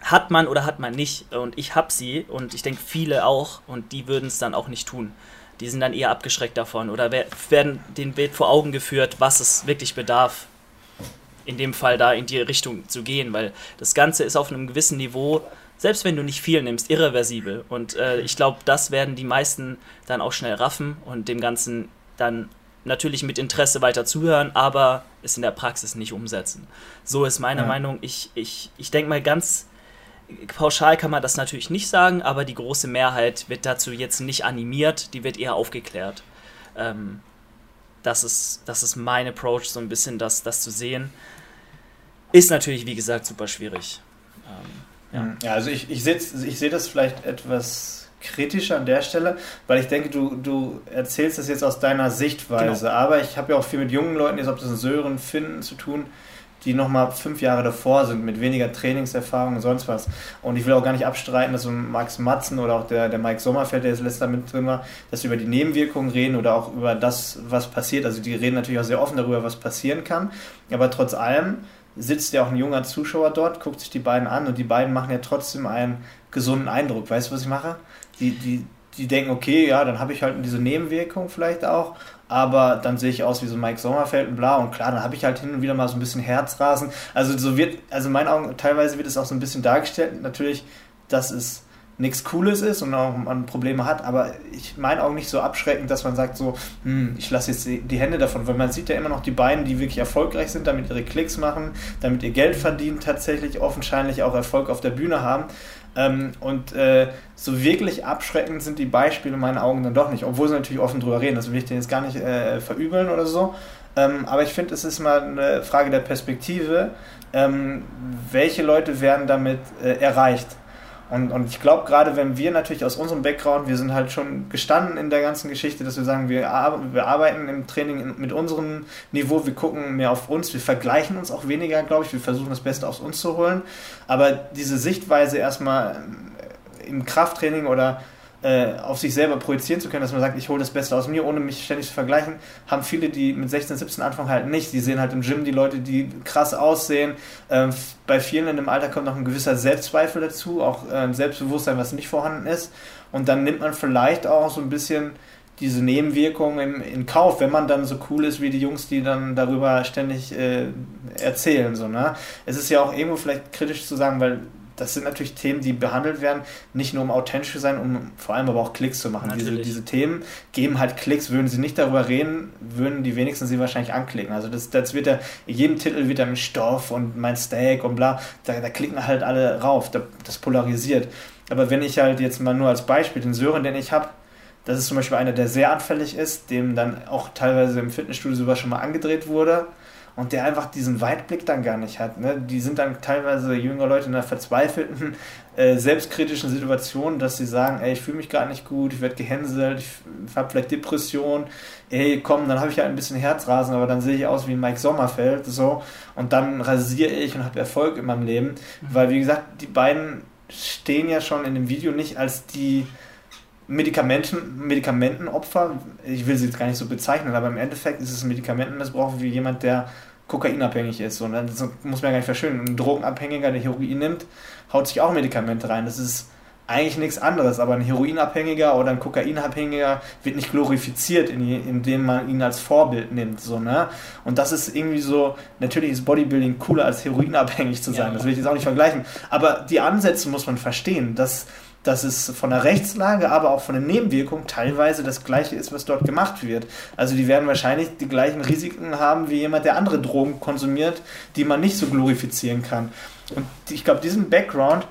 hat man oder hat man nicht. Und ich habe sie und ich denke viele auch und die würden es dann auch nicht tun die sind dann eher abgeschreckt davon oder werden den Bild vor Augen geführt, was es wirklich bedarf, in dem Fall da in die Richtung zu gehen, weil das Ganze ist auf einem gewissen Niveau, selbst wenn du nicht viel nimmst, irreversibel. Und äh, ich glaube, das werden die meisten dann auch schnell raffen und dem Ganzen dann natürlich mit Interesse weiter zuhören, aber es in der Praxis nicht umsetzen. So ist meine ja. Meinung. Ich, ich, ich denke mal ganz pauschal kann man das natürlich nicht sagen, aber die große Mehrheit wird dazu jetzt nicht animiert, die wird eher aufgeklärt. Ähm, das, ist, das ist mein Approach, so ein bisschen das, das zu sehen. Ist natürlich, wie gesagt, super schwierig. Ähm, ja. ja. also ich, ich sehe ich seh das vielleicht etwas kritischer an der Stelle, weil ich denke, du, du erzählst das jetzt aus deiner Sichtweise, genau. aber ich habe ja auch viel mit jungen Leuten, jetzt ob das in Sören, Finden zu tun, die nochmal fünf Jahre davor sind, mit weniger Trainingserfahrung und sonst was. Und ich will auch gar nicht abstreiten, dass so Max Matzen oder auch der, der Mike Sommerfeld, der jetzt letzter mit drin war, dass sie über die Nebenwirkungen reden oder auch über das, was passiert. Also die reden natürlich auch sehr offen darüber, was passieren kann. Aber trotz allem sitzt ja auch ein junger Zuschauer dort, guckt sich die beiden an und die beiden machen ja trotzdem einen gesunden Eindruck. Weißt du, was ich mache? Die, die, die denken, okay, ja, dann habe ich halt diese Nebenwirkung vielleicht auch aber dann sehe ich aus wie so Mike Sommerfeld und bla und klar, dann habe ich halt hin und wieder mal so ein bisschen Herzrasen. Also so wird, also in meinen Augen teilweise wird es auch so ein bisschen dargestellt, natürlich, dass es nichts Cooles ist und auch man Probleme hat, aber ich meine auch nicht so abschreckend, dass man sagt so, hm, ich lasse jetzt die Hände davon, weil man sieht ja immer noch die beiden, die wirklich erfolgreich sind, damit ihre Klicks machen, damit ihr Geld verdienen, tatsächlich offensichtlich auch Erfolg auf der Bühne haben. Ähm, und äh, so wirklich abschreckend sind die Beispiele in meinen Augen dann doch nicht, obwohl sie natürlich offen drüber reden. Das will ich denen jetzt gar nicht äh, verübeln oder so. Ähm, aber ich finde, es ist mal eine Frage der Perspektive. Ähm, welche Leute werden damit äh, erreicht? Und, und ich glaube, gerade wenn wir natürlich aus unserem Background, wir sind halt schon gestanden in der ganzen Geschichte, dass wir sagen, wir, wir arbeiten im Training mit unserem Niveau, wir gucken mehr auf uns, wir vergleichen uns auch weniger, glaube ich, wir versuchen das Beste aus uns zu holen. Aber diese Sichtweise erstmal im Krafttraining oder äh, auf sich selber projizieren zu können, dass man sagt, ich hole das Beste aus mir, ohne mich ständig zu vergleichen, haben viele, die mit 16, 17 anfangen, halt nicht. Die sehen halt im Gym die Leute, die krass aussehen. Ähm, bei vielen in dem Alter kommt noch ein gewisser Selbstzweifel dazu, auch äh, ein Selbstbewusstsein, was nicht vorhanden ist. Und dann nimmt man vielleicht auch so ein bisschen diese Nebenwirkungen in, in, Kauf, wenn man dann so cool ist wie die Jungs, die dann darüber ständig äh, erzählen. So, ne? Es ist ja auch irgendwo vielleicht kritisch zu sagen, weil das sind natürlich Themen, die behandelt werden, nicht nur um authentisch zu sein, um vor allem aber auch Klicks zu machen. Diese, diese Themen geben halt Klicks, würden sie nicht darüber reden, würden die wenigsten sie wahrscheinlich anklicken. Also das, das wird ja, in jedem Titel wird dann Stoff und mein Steak und bla, da, da klicken halt alle rauf, das polarisiert. Aber wenn ich halt jetzt mal nur als Beispiel den Sören, den ich habe, das ist zum Beispiel einer, der sehr anfällig ist, dem dann auch teilweise im Fitnessstudio sowas schon mal angedreht wurde und der einfach diesen Weitblick dann gar nicht hat. Ne? Die sind dann teilweise jüngere Leute in einer verzweifelten, äh, selbstkritischen Situation, dass sie sagen, ey, ich fühle mich gerade nicht gut, ich werde gehänselt, ich habe vielleicht Depression, ey, komm, dann habe ich halt ein bisschen Herzrasen, aber dann sehe ich aus wie Mike Sommerfeld, so, und dann rasiere ich und habe Erfolg in meinem Leben, mhm. weil, wie gesagt, die beiden stehen ja schon in dem Video nicht als die Medikamenten, Medikamentenopfer, ich will sie jetzt gar nicht so bezeichnen, aber im Endeffekt ist es ein Medikamentenmissbrauch wie jemand, der kokainabhängig ist. Und dann muss man ja gar nicht verschönen. Ein Drogenabhängiger, der Heroin nimmt, haut sich auch Medikamente rein. Das ist eigentlich nichts anderes, aber ein Heroinabhängiger oder ein Kokainabhängiger wird nicht glorifiziert, indem man ihn als Vorbild nimmt. So, ne? Und das ist irgendwie so, natürlich ist Bodybuilding cooler als heroinabhängig zu sein, ja. das will ich jetzt auch nicht vergleichen. Aber die Ansätze muss man verstehen, dass dass es von der Rechtslage, aber auch von den Nebenwirkungen teilweise das gleiche ist, was dort gemacht wird. Also die werden wahrscheinlich die gleichen Risiken haben wie jemand, der andere Drogen konsumiert, die man nicht so glorifizieren kann. Und ich glaube, diesen Background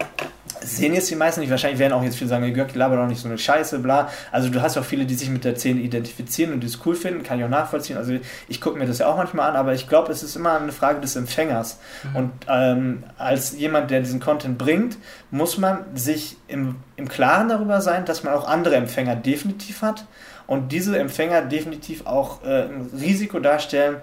sehen jetzt die meisten nicht. Wahrscheinlich werden auch jetzt viele sagen, Jörg, labert doch nicht so eine Scheiße, bla. Also du hast ja auch viele, die sich mit der Szene identifizieren und die es cool finden, kann ich auch nachvollziehen. Also ich gucke mir das ja auch manchmal an, aber ich glaube, es ist immer eine Frage des Empfängers. Mhm. Und ähm, als jemand, der diesen Content bringt, muss man sich im, im Klaren darüber sein, dass man auch andere Empfänger definitiv hat und diese Empfänger definitiv auch äh, ein Risiko darstellen,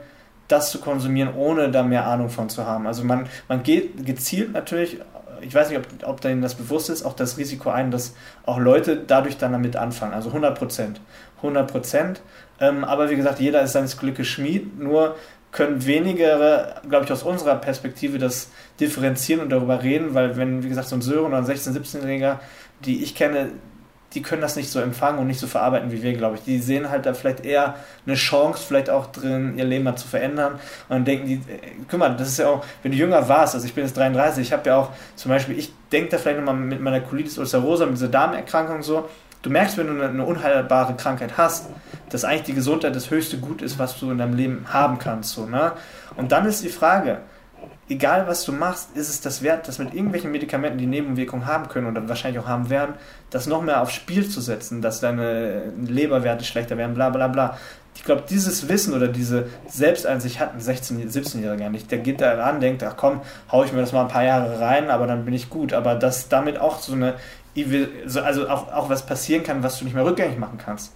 das zu konsumieren, ohne da mehr Ahnung von zu haben. Also man, man geht gezielt natürlich ich weiß nicht, ob, ob denen das bewusst ist, auch das Risiko ein, dass auch Leute dadurch dann damit anfangen. Also 100 Prozent. 100 Prozent. Ähm, aber wie gesagt, jeder ist seines Glückes Schmied. Nur können wenigere, glaube ich, aus unserer Perspektive das differenzieren und darüber reden, weil wenn, wie gesagt, so ein Sören oder ein 16-, 17-Jähriger, die ich kenne, die können das nicht so empfangen und nicht so verarbeiten wie wir, glaube ich. Die sehen halt da vielleicht eher eine Chance, vielleicht auch drin, ihr Leben mal zu verändern. Und dann denken die, äh, guck mal, das ist ja auch, wenn du jünger warst, also ich bin jetzt 33, ich habe ja auch zum Beispiel, ich denke da vielleicht nochmal mit meiner Colitis ulcerosa, mit dieser Darmerkrankung so, du merkst, wenn du eine, eine, unheilbare Krankheit hast, dass eigentlich die Gesundheit das höchste Gut ist, was du in deinem Leben haben kannst. So, ne? Und dann ist die Frage, egal was du machst, ist es das wert, das mit irgendwelchen Medikamenten, die Nebenwirkungen haben können oder wahrscheinlich auch haben werden, das noch mehr aufs Spiel zu setzen, dass deine Leberwerte schlechter werden, bla bla bla. Ich glaube, dieses Wissen oder diese Selbsteinsicht hat ein 16-, 17-Jähriger nicht. Der geht da ran, denkt, ach komm, hau ich mir das mal ein paar Jahre rein, aber dann bin ich gut. Aber dass damit auch so eine, also auch, auch was passieren kann, was du nicht mehr rückgängig machen kannst.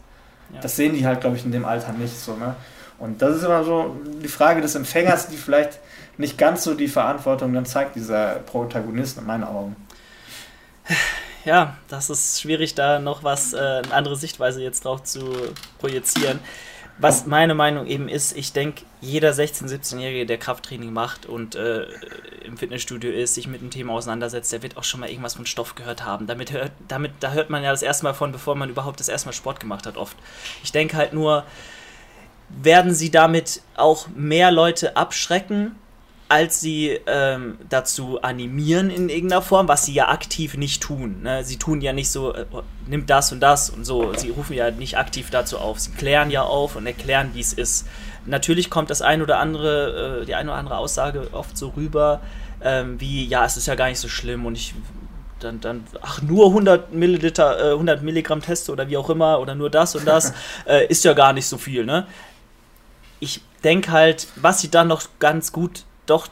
Ja. Das sehen die halt, glaube ich, in dem Alter nicht so. Ne? Und das ist immer so die Frage des Empfängers, die vielleicht nicht ganz so die Verantwortung dann zeigt dieser Protagonist in meinen Augen. Ja, das ist schwierig, da noch was, äh, eine andere Sichtweise jetzt drauf zu projizieren. Was meine Meinung eben ist, ich denke, jeder 16-, 17-Jährige, der Krafttraining macht und äh, im Fitnessstudio ist, sich mit dem Thema auseinandersetzt, der wird auch schon mal irgendwas von Stoff gehört haben. Damit hört, damit, da hört man ja das erste Mal von, bevor man überhaupt das erste Mal Sport gemacht hat, oft. Ich denke halt nur, werden sie damit auch mehr Leute abschrecken, als sie ähm, dazu animieren in irgendeiner Form, was sie ja aktiv nicht tun. Ne? Sie tun ja nicht so, äh, nimm das und das und so. Sie rufen ja nicht aktiv dazu auf. Sie klären ja auf und erklären, wie es ist. Natürlich kommt das ein oder andere, äh, die eine oder andere Aussage oft so rüber, ähm, wie, ja, es ist ja gar nicht so schlimm und ich dann, dann, ach, nur 100 Milliliter, äh, 100 Milligramm Teste oder wie auch immer, oder nur das und das, äh, ist ja gar nicht so viel, ne? Ich denke halt, was sie dann noch ganz gut doch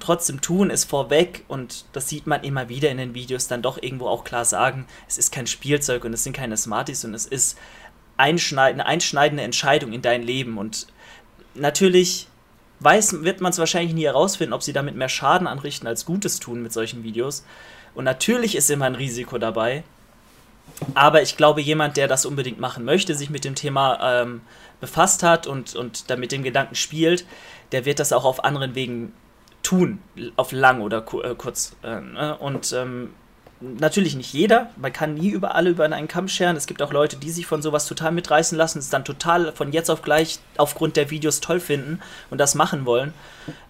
trotzdem tun, ist vorweg und das sieht man immer wieder in den Videos, dann doch irgendwo auch klar sagen, es ist kein Spielzeug und es sind keine Smarties und es ist einschneidende, einschneidende Entscheidung in dein Leben. Und natürlich weiß, wird man es wahrscheinlich nie herausfinden, ob sie damit mehr Schaden anrichten als Gutes tun mit solchen Videos. Und natürlich ist immer ein Risiko dabei, aber ich glaube, jemand, der das unbedingt machen möchte, sich mit dem Thema ähm, befasst hat und, und damit dem Gedanken spielt, der wird das auch auf anderen Wegen tun, auf lang oder äh, kurz. Äh, ne? Und ähm, natürlich nicht jeder, man kann nie über alle über einen Kamm scheren. Es gibt auch Leute, die sich von sowas total mitreißen lassen, es dann total von jetzt auf gleich aufgrund der Videos toll finden und das machen wollen.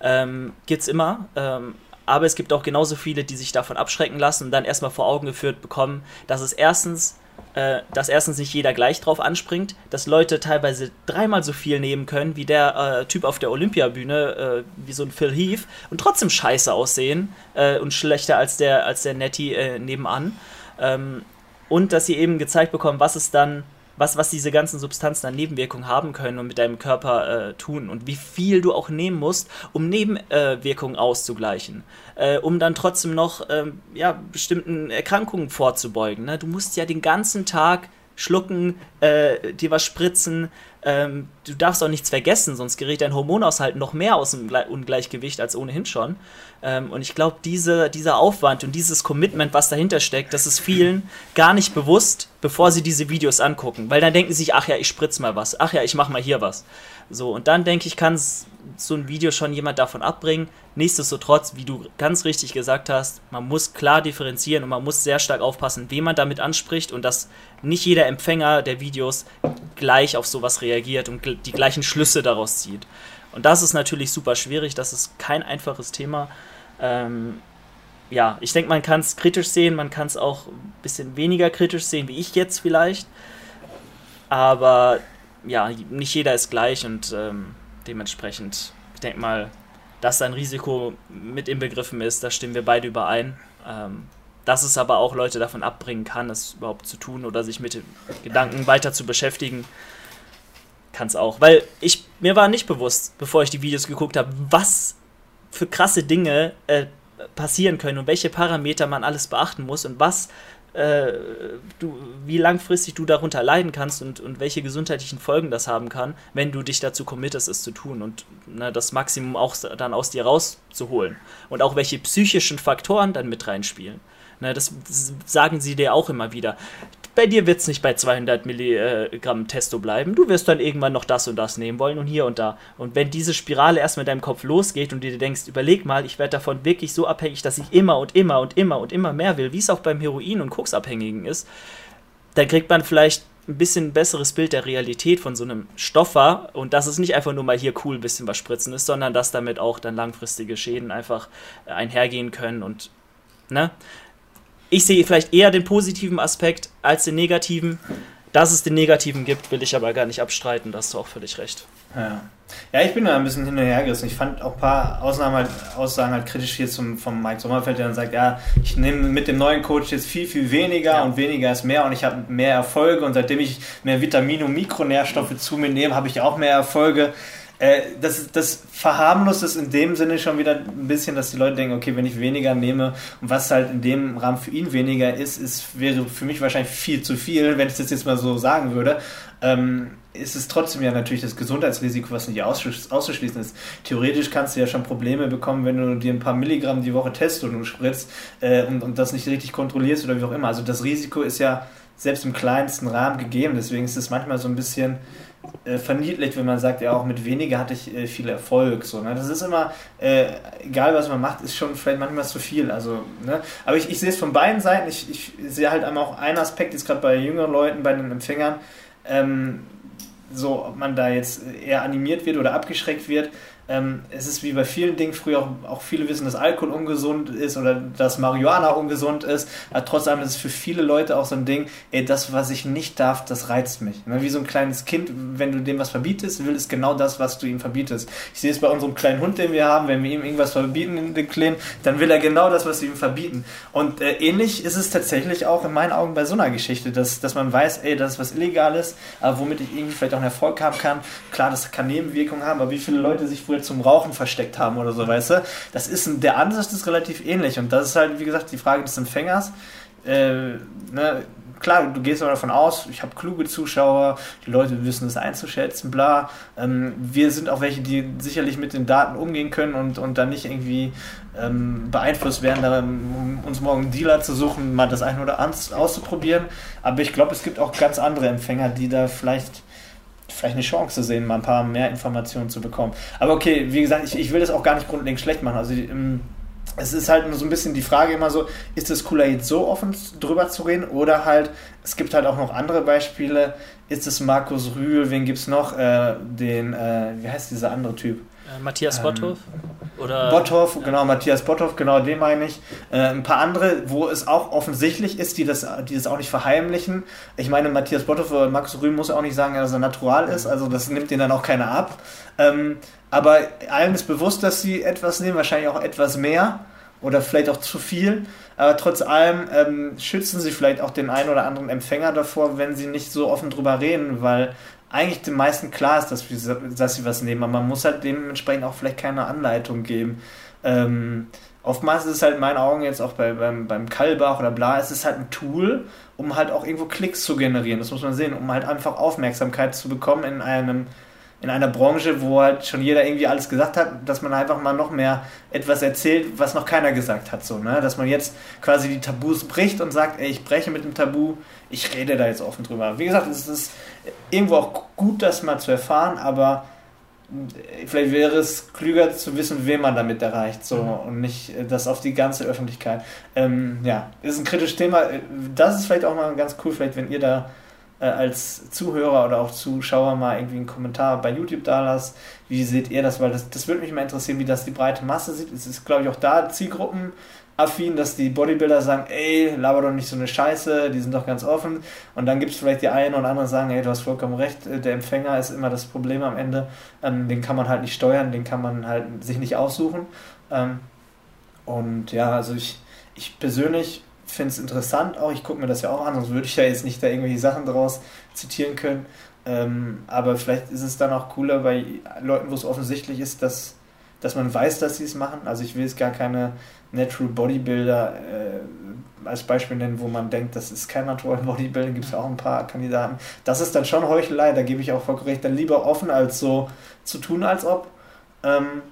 Ähm, es immer. Ähm, aber es gibt auch genauso viele, die sich davon abschrecken lassen und dann erstmal vor Augen geführt bekommen, dass es erstens äh, dass erstens nicht jeder gleich drauf anspringt, dass Leute teilweise dreimal so viel nehmen können wie der äh, Typ auf der Olympiabühne, äh, wie so ein Phil Heath, und trotzdem scheiße aussehen äh, und schlechter als der, als der Netty äh, nebenan. Ähm, und dass sie eben gezeigt bekommen, was es dann was, was diese ganzen Substanzen an Nebenwirkungen haben können und mit deinem Körper äh, tun und wie viel du auch nehmen musst, um Nebenwirkungen äh, auszugleichen, äh, um dann trotzdem noch ähm, ja, bestimmten Erkrankungen vorzubeugen. Ne? Du musst ja den ganzen Tag schlucken, äh, dir was spritzen. Ähm, du darfst auch nichts vergessen, sonst gerät dein Hormonaushalt noch mehr aus dem Ungleichgewicht als ohnehin schon. Ähm, und ich glaube, diese, dieser Aufwand und dieses Commitment, was dahinter steckt, das ist vielen gar nicht bewusst, bevor sie diese Videos angucken. Weil dann denken sie sich, ach ja, ich spritz mal was, ach ja, ich mach mal hier was. So, und dann denke ich, kann so ein Video schon jemand davon abbringen. Nichtsdestotrotz, wie du ganz richtig gesagt hast, man muss klar differenzieren und man muss sehr stark aufpassen, wen man damit anspricht und dass nicht jeder Empfänger der Videos gleich auf sowas reagiert und die gleichen Schlüsse daraus zieht. Und das ist natürlich super schwierig, das ist kein einfaches Thema. Ähm, ja, ich denke, man kann es kritisch sehen, man kann es auch ein bisschen weniger kritisch sehen, wie ich jetzt vielleicht. Aber ja, nicht jeder ist gleich und ähm, dementsprechend, ich denke mal, dass ein Risiko mit inbegriffen ist, da stimmen wir beide überein. Ähm, dass es aber auch Leute davon abbringen kann, es überhaupt zu tun oder sich mit den Gedanken weiter zu beschäftigen, kann es auch. Weil ich, mir war nicht bewusst, bevor ich die Videos geguckt habe, was für krasse Dinge äh, passieren können und welche Parameter man alles beachten muss und was äh, du, wie langfristig du darunter leiden kannst und, und welche gesundheitlichen Folgen das haben kann, wenn du dich dazu committest, es zu tun und ne, das Maximum auch dann aus dir rauszuholen. Und auch welche psychischen Faktoren dann mit reinspielen. Ne, das sagen sie dir auch immer wieder. Bei dir wird es nicht bei 200 Milligramm Testo bleiben. Du wirst dann irgendwann noch das und das nehmen wollen und hier und da. Und wenn diese Spirale erst mit deinem Kopf losgeht und du dir denkst, überleg mal, ich werde davon wirklich so abhängig, dass ich immer und immer und immer und immer mehr will, wie es auch beim Heroin- und Koksabhängigen ist, dann kriegt man vielleicht ein bisschen besseres Bild der Realität von so einem Stoffer und dass es nicht einfach nur mal hier cool ein bisschen was spritzen ist, sondern dass damit auch dann langfristige Schäden einfach einhergehen können und ne? Ich sehe vielleicht eher den positiven Aspekt als den negativen. Dass es den negativen gibt, will ich aber gar nicht abstreiten, da hast du auch völlig recht. Ja. Ja, ich bin da ein bisschen hin und her gerissen. Ich fand auch ein paar Ausnahmen halt, Aussagen halt kritisch hier zum, vom Mike Sommerfeld, der dann sagt, ja, ich nehme mit dem neuen Coach jetzt viel, viel weniger ja. und weniger ist mehr und ich habe mehr Erfolge und seitdem ich mehr Vitamine und Mikronährstoffe zu mir nehme, habe ich auch mehr Erfolge. Äh, das, das verharmlost es in dem Sinne schon wieder ein bisschen, dass die Leute denken, okay, wenn ich weniger nehme und was halt in dem Rahmen für ihn weniger ist, ist wäre für mich wahrscheinlich viel zu viel, wenn ich das jetzt mal so sagen würde. Ähm, ist es trotzdem ja natürlich das Gesundheitsrisiko, was nicht auszuschließen ist. Theoretisch kannst du ja schon Probleme bekommen, wenn du dir ein paar Milligramm die Woche Testosteron spritzt äh, und, und das nicht richtig kontrollierst oder wie auch immer. Also das Risiko ist ja selbst im kleinsten Rahmen gegeben. Deswegen ist es manchmal so ein bisschen äh, verniedlicht, wenn man sagt, ja, auch mit weniger hatte ich äh, viel Erfolg. So, ne? Das ist immer, äh, egal was man macht, ist schon vielleicht manchmal zu viel. Also, ne? Aber ich, ich sehe es von beiden Seiten. Ich, ich sehe halt auch einen Aspekt, jetzt gerade bei jüngeren Leuten, bei den Empfängern, ähm, so, ob man da jetzt eher animiert wird oder abgeschreckt wird. Ähm, es ist wie bei vielen Dingen früher auch, auch, viele wissen, dass Alkohol ungesund ist oder dass Marihuana ungesund ist. Aber trotz ist es für viele Leute auch so ein Ding, ey, das, was ich nicht darf, das reizt mich. Ne? Wie so ein kleines Kind, wenn du dem was verbietest, will es genau das, was du ihm verbietest. Ich sehe es bei unserem kleinen Hund, den wir haben, wenn wir ihm irgendwas verbieten in den Kleinen, dann will er genau das, was wir ihm verbieten. Und äh, ähnlich ist es tatsächlich auch in meinen Augen bei so einer Geschichte, dass, dass man weiß, ey, das ist was Illegales, aber womit ich irgendwie vielleicht auch einen Erfolg haben kann. Klar, das kann Nebenwirkungen haben, aber wie viele Leute sich früher Alkohol zum Rauchen versteckt haben oder so, weißt du? Das ist der Ansatz ist relativ ähnlich und das ist halt, wie gesagt, die Frage des Empfängers. Äh, ne, klar, du gehst aber davon aus, ich habe kluge Zuschauer, die Leute wissen es einzuschätzen, bla. Ähm, wir sind auch welche, die sicherlich mit den Daten umgehen können und, und dann nicht irgendwie ähm, beeinflusst werden, um uns morgen einen Dealer zu suchen, mal das eine oder andere auszuprobieren. Aber ich glaube, es gibt auch ganz andere Empfänger, die da vielleicht vielleicht eine Chance sehen, mal ein paar mehr Informationen zu bekommen. Aber okay, wie gesagt, ich, ich will das auch gar nicht grundlegend schlecht machen. Also ähm, es ist halt so ein bisschen die Frage immer so, ist es cooler jetzt so offen drüber zu reden oder halt, es gibt halt auch noch andere Beispiele, ist es Markus Rühl, wen gibt es noch? Äh, den, äh, wie heißt dieser andere Typ? Äh, Matthias Botthoff? Ähm, Oder, Botthoff, genau, Matthias Botthoff, genau, den meine ich. Äh, ein paar andere, wo es auch offensichtlich ist, die das, die das auch nicht verheimlichen. Ich meine, Matthias Botthoff oder Markus Rühl muss auch nicht sagen, dass er natural ist, also das nimmt den dann auch keiner ab. Ähm, aber allen ist bewusst, dass sie etwas nehmen, wahrscheinlich auch etwas mehr oder vielleicht auch zu viel. Aber trotz allem ähm, schützen sie vielleicht auch den einen oder anderen Empfänger davor, wenn sie nicht so offen drüber reden, weil eigentlich den meisten klar ist, dass, wir, dass sie was nehmen, aber man muss halt dementsprechend auch vielleicht keine Anleitung geben. Ähm, oftmals ist es halt in meinen Augen jetzt auch bei, beim, beim Kalbach oder bla, es ist halt ein Tool, um halt auch irgendwo Klicks zu generieren, das muss man sehen, um halt einfach Aufmerksamkeit zu bekommen in einem in einer Branche, wo halt schon jeder irgendwie alles gesagt hat, dass man einfach mal noch mehr etwas erzählt, was noch keiner gesagt hat. So, ne? Dass man jetzt quasi die Tabus bricht und sagt, ey, ich breche mit dem Tabu, ich rede da jetzt offen drüber. Wie gesagt, es ist irgendwo auch gut, das mal zu erfahren, aber vielleicht wäre es klüger zu wissen, wen man damit erreicht, so mhm. und nicht das auf die ganze Öffentlichkeit. Ähm, ja, ist ein kritisches Thema. Das ist vielleicht auch mal ganz cool, vielleicht wenn ihr da äh, als Zuhörer oder auch Zuschauer mal irgendwie einen Kommentar bei YouTube da lasst. Wie seht ihr das? Weil das, das würde mich mal interessieren, wie das die breite Masse sieht. Es ist, glaube ich, auch da zielgruppenaffin, dass die Bodybuilder sagen, ey, laber doch nicht so eine Scheiße, die sind doch ganz offen. Und dann gibt es vielleicht die einen oder anderen, sagen, ey, du hast vollkommen recht, äh, der Empfänger ist immer das Problem am Ende. Ähm, den kann man halt nicht steuern, den kann man halt sich nicht aussuchen. Ähm, und ja, also ich, ich persönlich finde es interessant auch. Ich gucke mir das ja auch an, sonst würde ich ja jetzt nicht da irgendwelche Sachen draus zitieren können. Ähm, aber vielleicht ist es dann auch cooler bei Leuten, wo es offensichtlich ist, dass, dass man weiß, dass sie es machen. Also ich will jetzt gar keine Natural Bodybuilder äh, als Beispiel nennen, wo man denkt, das ist kein Natural Bodybuilding, gibt es ja auch ein paar Kandidaten. Das ist dann schon Heuchelei, da gebe ich auch vollkommen recht. Dann lieber offen, als so zu tun, als ob. Ähm,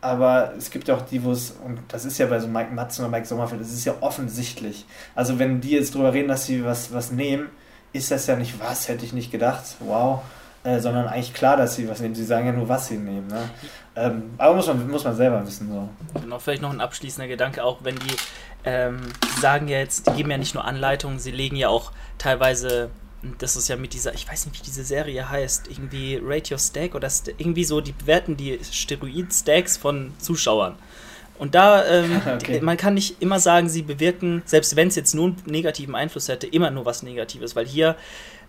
aber es gibt ja auch die, wo es, und das ist ja bei so Mike Matzen oder Mike Sommerfeld, das ist ja offensichtlich. Also wenn die jetzt drüber reden, dass sie was, was nehmen, ist das ja nicht was, hätte ich nicht gedacht, wow, äh, sondern eigentlich klar, dass sie was nehmen. Sie sagen ja nur, was sie nehmen. Ne? Ähm, aber muss man, muss man selber wissen. So. Genau, vielleicht noch ein abschließender Gedanke, auch wenn die ähm, sagen ja jetzt, die geben ja nicht nur Anleitungen, sie legen ja auch teilweise das ist ja mit dieser, ich weiß nicht, wie diese Serie heißt, irgendwie Rate Your Stack oder St irgendwie so, die bewerten die Steroid-Stacks von Zuschauern. Und da, ähm, okay. man kann nicht immer sagen, sie bewirken, selbst wenn es jetzt nur einen negativen Einfluss hätte, immer nur was Negatives, weil hier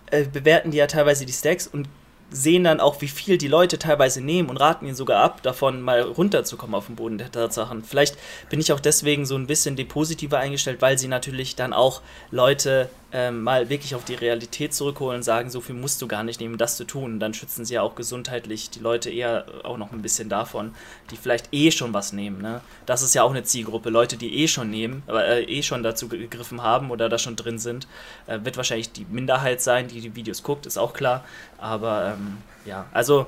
äh, bewerten die ja teilweise die Stacks und sehen dann auch, wie viel die Leute teilweise nehmen und raten ihnen sogar ab, davon mal runterzukommen auf den Boden der Tatsachen. Vielleicht bin ich auch deswegen so ein bisschen depositiver eingestellt, weil sie natürlich dann auch Leute ähm, mal wirklich auf die Realität zurückholen und sagen, so viel musst du gar nicht nehmen, das zu tun. Dann schützen sie ja auch gesundheitlich die Leute eher auch noch ein bisschen davon, die vielleicht eh schon was nehmen. Ne? Das ist ja auch eine Zielgruppe. Leute, die eh schon nehmen, aber äh, eh schon dazu gegriffen haben oder da schon drin sind, äh, wird wahrscheinlich die Minderheit sein, die die Videos guckt, ist auch klar. Aber ähm, ja, also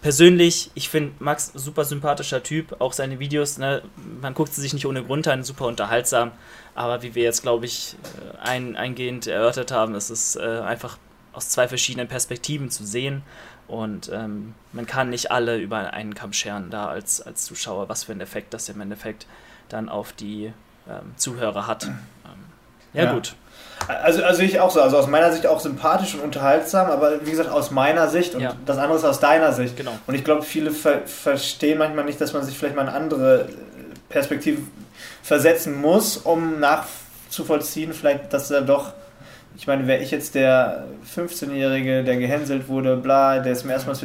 persönlich, ich finde Max super sympathischer Typ, auch seine Videos, ne, man guckt sie sich nicht ohne Grund an, super unterhaltsam, aber wie wir jetzt, glaube ich, äh, ein, eingehend erörtert haben, ist es äh, einfach aus zwei verschiedenen Perspektiven zu sehen. Und ähm, man kann nicht alle über einen Kamm scheren da als, als Zuschauer, was für einen Effekt das im Endeffekt dann auf die ähm, Zuhörer hat. Ja, ja, gut. Also, also ich auch so, also aus meiner Sicht auch sympathisch und unterhaltsam, aber wie gesagt, aus meiner Sicht und ja. das andere ist aus deiner Sicht. Genau. Und ich glaube, viele ver verstehen manchmal nicht, dass man sich vielleicht mal eine andere Perspektive versetzen muss, um nachzuvollziehen, vielleicht, dass er doch, ich meine, wäre ich jetzt der 15-Jährige, der gehänselt wurde, bla, der ist mir erstmal,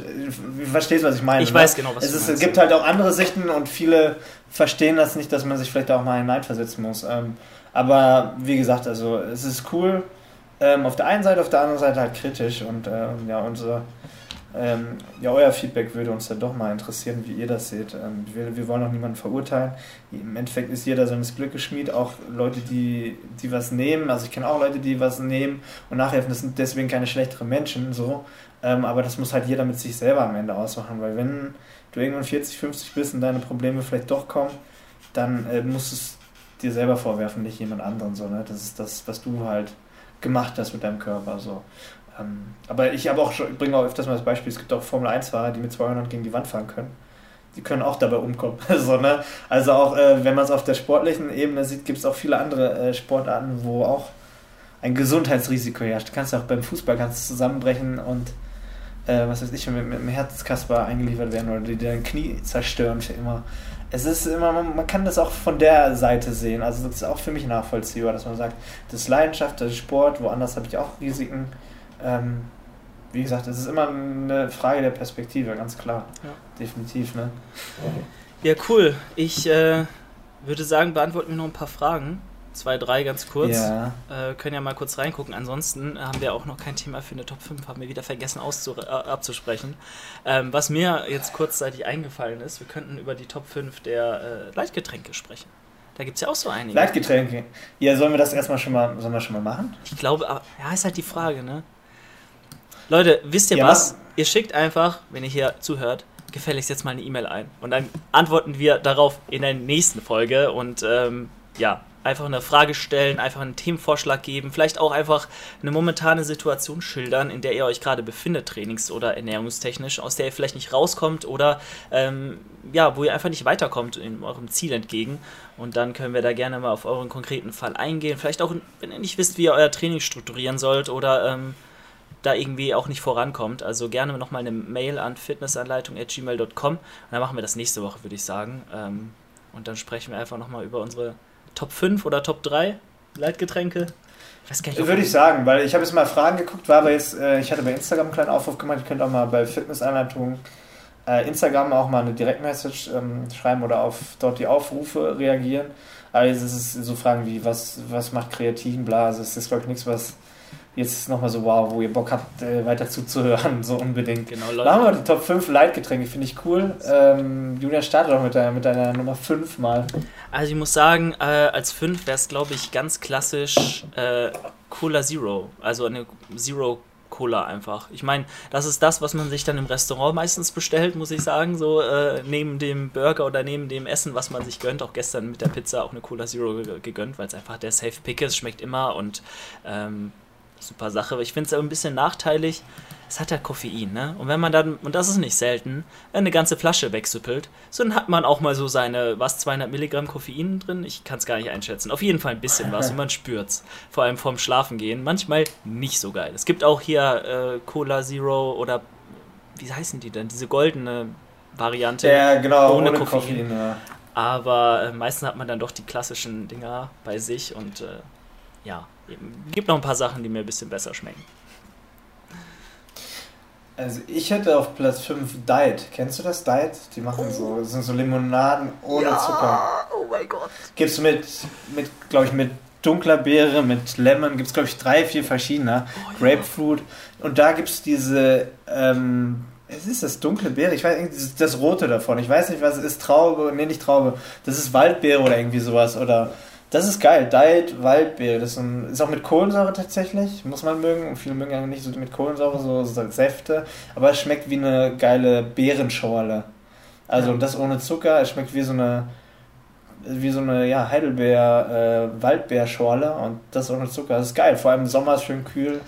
verstehst du, was ich meine? Ich ne? weiß genau, was es du ist, meinst. Es gibt halt auch andere Sichten und viele verstehen das nicht, dass man sich vielleicht auch mal hineinversetzen muss. Ähm, aber wie gesagt, also es ist cool. Ähm, auf der einen Seite, auf der anderen Seite halt kritisch und ähm, ja, unser, ähm, ja, euer Feedback würde uns dann doch mal interessieren, wie ihr das seht. Ähm, wir, wir wollen auch niemanden verurteilen. Im Endeffekt ist jeder seines Glückes Schmied, auch Leute, die, die was nehmen. Also ich kenne auch Leute, die was nehmen und nachhelfen. Das sind deswegen keine schlechteren Menschen, so. Ähm, aber das muss halt jeder mit sich selber am Ende ausmachen, weil wenn du irgendwann 40, 50 bist und deine Probleme vielleicht doch kommen, dann äh, musst es dir selber vorwerfen, nicht jemand anderen. So, ne? Das ist das, was du halt gemacht hast mit deinem Körper. So. Ähm, aber ich habe auch schon, bringe auch öfters mal das Beispiel, es gibt auch Formel 1-Fahrer, die mit 200 gegen die Wand fahren können. Die können auch dabei umkommen. so, ne? Also auch, äh, wenn man es auf der sportlichen Ebene sieht, gibt es auch viele andere äh, Sportarten, wo auch ein Gesundheitsrisiko herrscht. Du kannst auch beim Fußball kannst zusammenbrechen und äh, was weiß ich, mit, mit einem Herzkasper eingeliefert werden oder dir dein Knie zerstören für immer. Es ist immer, man, kann das auch von der Seite sehen. Also das ist auch für mich nachvollziehbar, dass man sagt, das ist Leidenschaft, das ist Sport, woanders habe ich auch Risiken. Ähm, wie gesagt, es ist immer eine Frage der Perspektive, ganz klar. Ja. Definitiv, ne? Ja, cool. Ich äh, würde sagen, beantworten wir noch ein paar Fragen zwei, drei ganz kurz. Ja. Äh, können ja mal kurz reingucken. Ansonsten haben wir auch noch kein Thema für eine Top 5, haben wir wieder vergessen äh, abzusprechen. Ähm, was mir jetzt kurzzeitig eingefallen ist, wir könnten über die Top 5 der äh, Leitgetränke sprechen. Da gibt es ja auch so einige. Leitgetränke. Ja, sollen wir das erstmal schon mal, sollen wir schon mal machen? Ich glaube, aber, ja, ist halt die Frage, ne? Leute, wisst ihr ja, was? Ihr schickt einfach, wenn ihr hier zuhört, gefälligst jetzt mal eine E-Mail ein. Und dann antworten wir darauf in der nächsten Folge. Und ähm, ja, einfach eine Frage stellen, einfach einen Themenvorschlag geben, vielleicht auch einfach eine momentane Situation schildern, in der ihr euch gerade befindet, trainings- oder ernährungstechnisch, aus der ihr vielleicht nicht rauskommt oder ähm, ja, wo ihr einfach nicht weiterkommt in eurem Ziel entgegen. Und dann können wir da gerne mal auf euren konkreten Fall eingehen. Vielleicht auch, wenn ihr nicht wisst, wie ihr euer Training strukturieren sollt oder ähm, da irgendwie auch nicht vorankommt. Also gerne nochmal eine Mail an fitnessanleitung.gmail.com und dann machen wir das nächste Woche, würde ich sagen. Ähm, und dann sprechen wir einfach nochmal über unsere Top 5 oder Top 3 Leitgetränke? Ich weiß Würde ich sagen, weil ich habe jetzt mal Fragen geguckt, war aber jetzt, äh, ich hatte bei Instagram einen kleinen Aufruf gemacht, ihr könnt auch mal bei Fitnessanleitungen äh, Instagram auch mal eine Direktmessage ähm, schreiben oder auf dort die Aufrufe reagieren. Also es ist so Fragen wie, was, was macht Kreatinblase? Es ist, glaube ich, nichts, was jetzt nochmal so, wow, wo ihr Bock habt, äh, weiter zuzuhören, so unbedingt. Genau, Leute. Machen wir die Top 5 Leitgetränke, finde ich cool. Ähm, Julia, starte doch mit, deiner, mit deiner Nummer 5 mal. Also ich muss sagen, äh, als 5 wäre es, glaube ich, ganz klassisch äh, Cola Zero. Also eine Zero Cola einfach. Ich meine, das ist das, was man sich dann im Restaurant meistens bestellt, muss ich sagen. So äh, neben dem Burger oder neben dem Essen, was man sich gönnt. Auch gestern mit der Pizza auch eine Cola Zero gegönnt, weil es einfach der Safe Pick ist, schmeckt immer und ähm, super Sache. Ich finde es aber ein bisschen nachteilig. Es hat ja Koffein, ne? Und wenn man dann, und das ist nicht selten, eine ganze Flasche wegsüppelt, so dann hat man auch mal so seine, was, 200 Milligramm Koffein drin? Ich kann es gar nicht einschätzen. Auf jeden Fall ein bisschen was und man spürt's. Vor allem vorm Schlafengehen. Manchmal nicht so geil. Es gibt auch hier äh, Cola Zero oder, wie heißen die denn? Diese goldene Variante. Ja, genau, ohne, ohne Koffein. Koffein ja. Aber äh, meistens hat man dann doch die klassischen Dinger bei sich und äh, ja, gibt noch ein paar Sachen, die mir ein bisschen besser schmecken. Also ich hätte auf Platz 5 Diet. Kennst du das Diet? Die machen oh. so, das sind so Limonaden ohne ja. Zucker. Oh mein Gott. Gibt's mit, mit glaube ich, mit dunkler Beere, mit Lemon, gibt es glaube ich drei, vier verschiedene. Oh, Grapefruit. Ja. Und da gibt es diese, ähm, es ist das dunkle Beere, ich weiß das, das rote davon. Ich weiß nicht, was es ist. Traube, nee, nicht Traube. Das ist Waldbeere oder irgendwie sowas. Oder das ist geil. Diet Waldbeere. Das ist, ein, ist, auch mit Kohlensäure tatsächlich. Muss man mögen. Und viele mögen ja nicht so mit Kohlensäure, so, so Säfte. Aber es schmeckt wie eine geile Beerenschorle. Also ja. das ohne Zucker. Es schmeckt wie so eine wie so eine ja, Heidelbeer äh, Waldbeerschorle und das ohne Zucker. Das ist geil. Vor allem im Sommer ist schön kühl.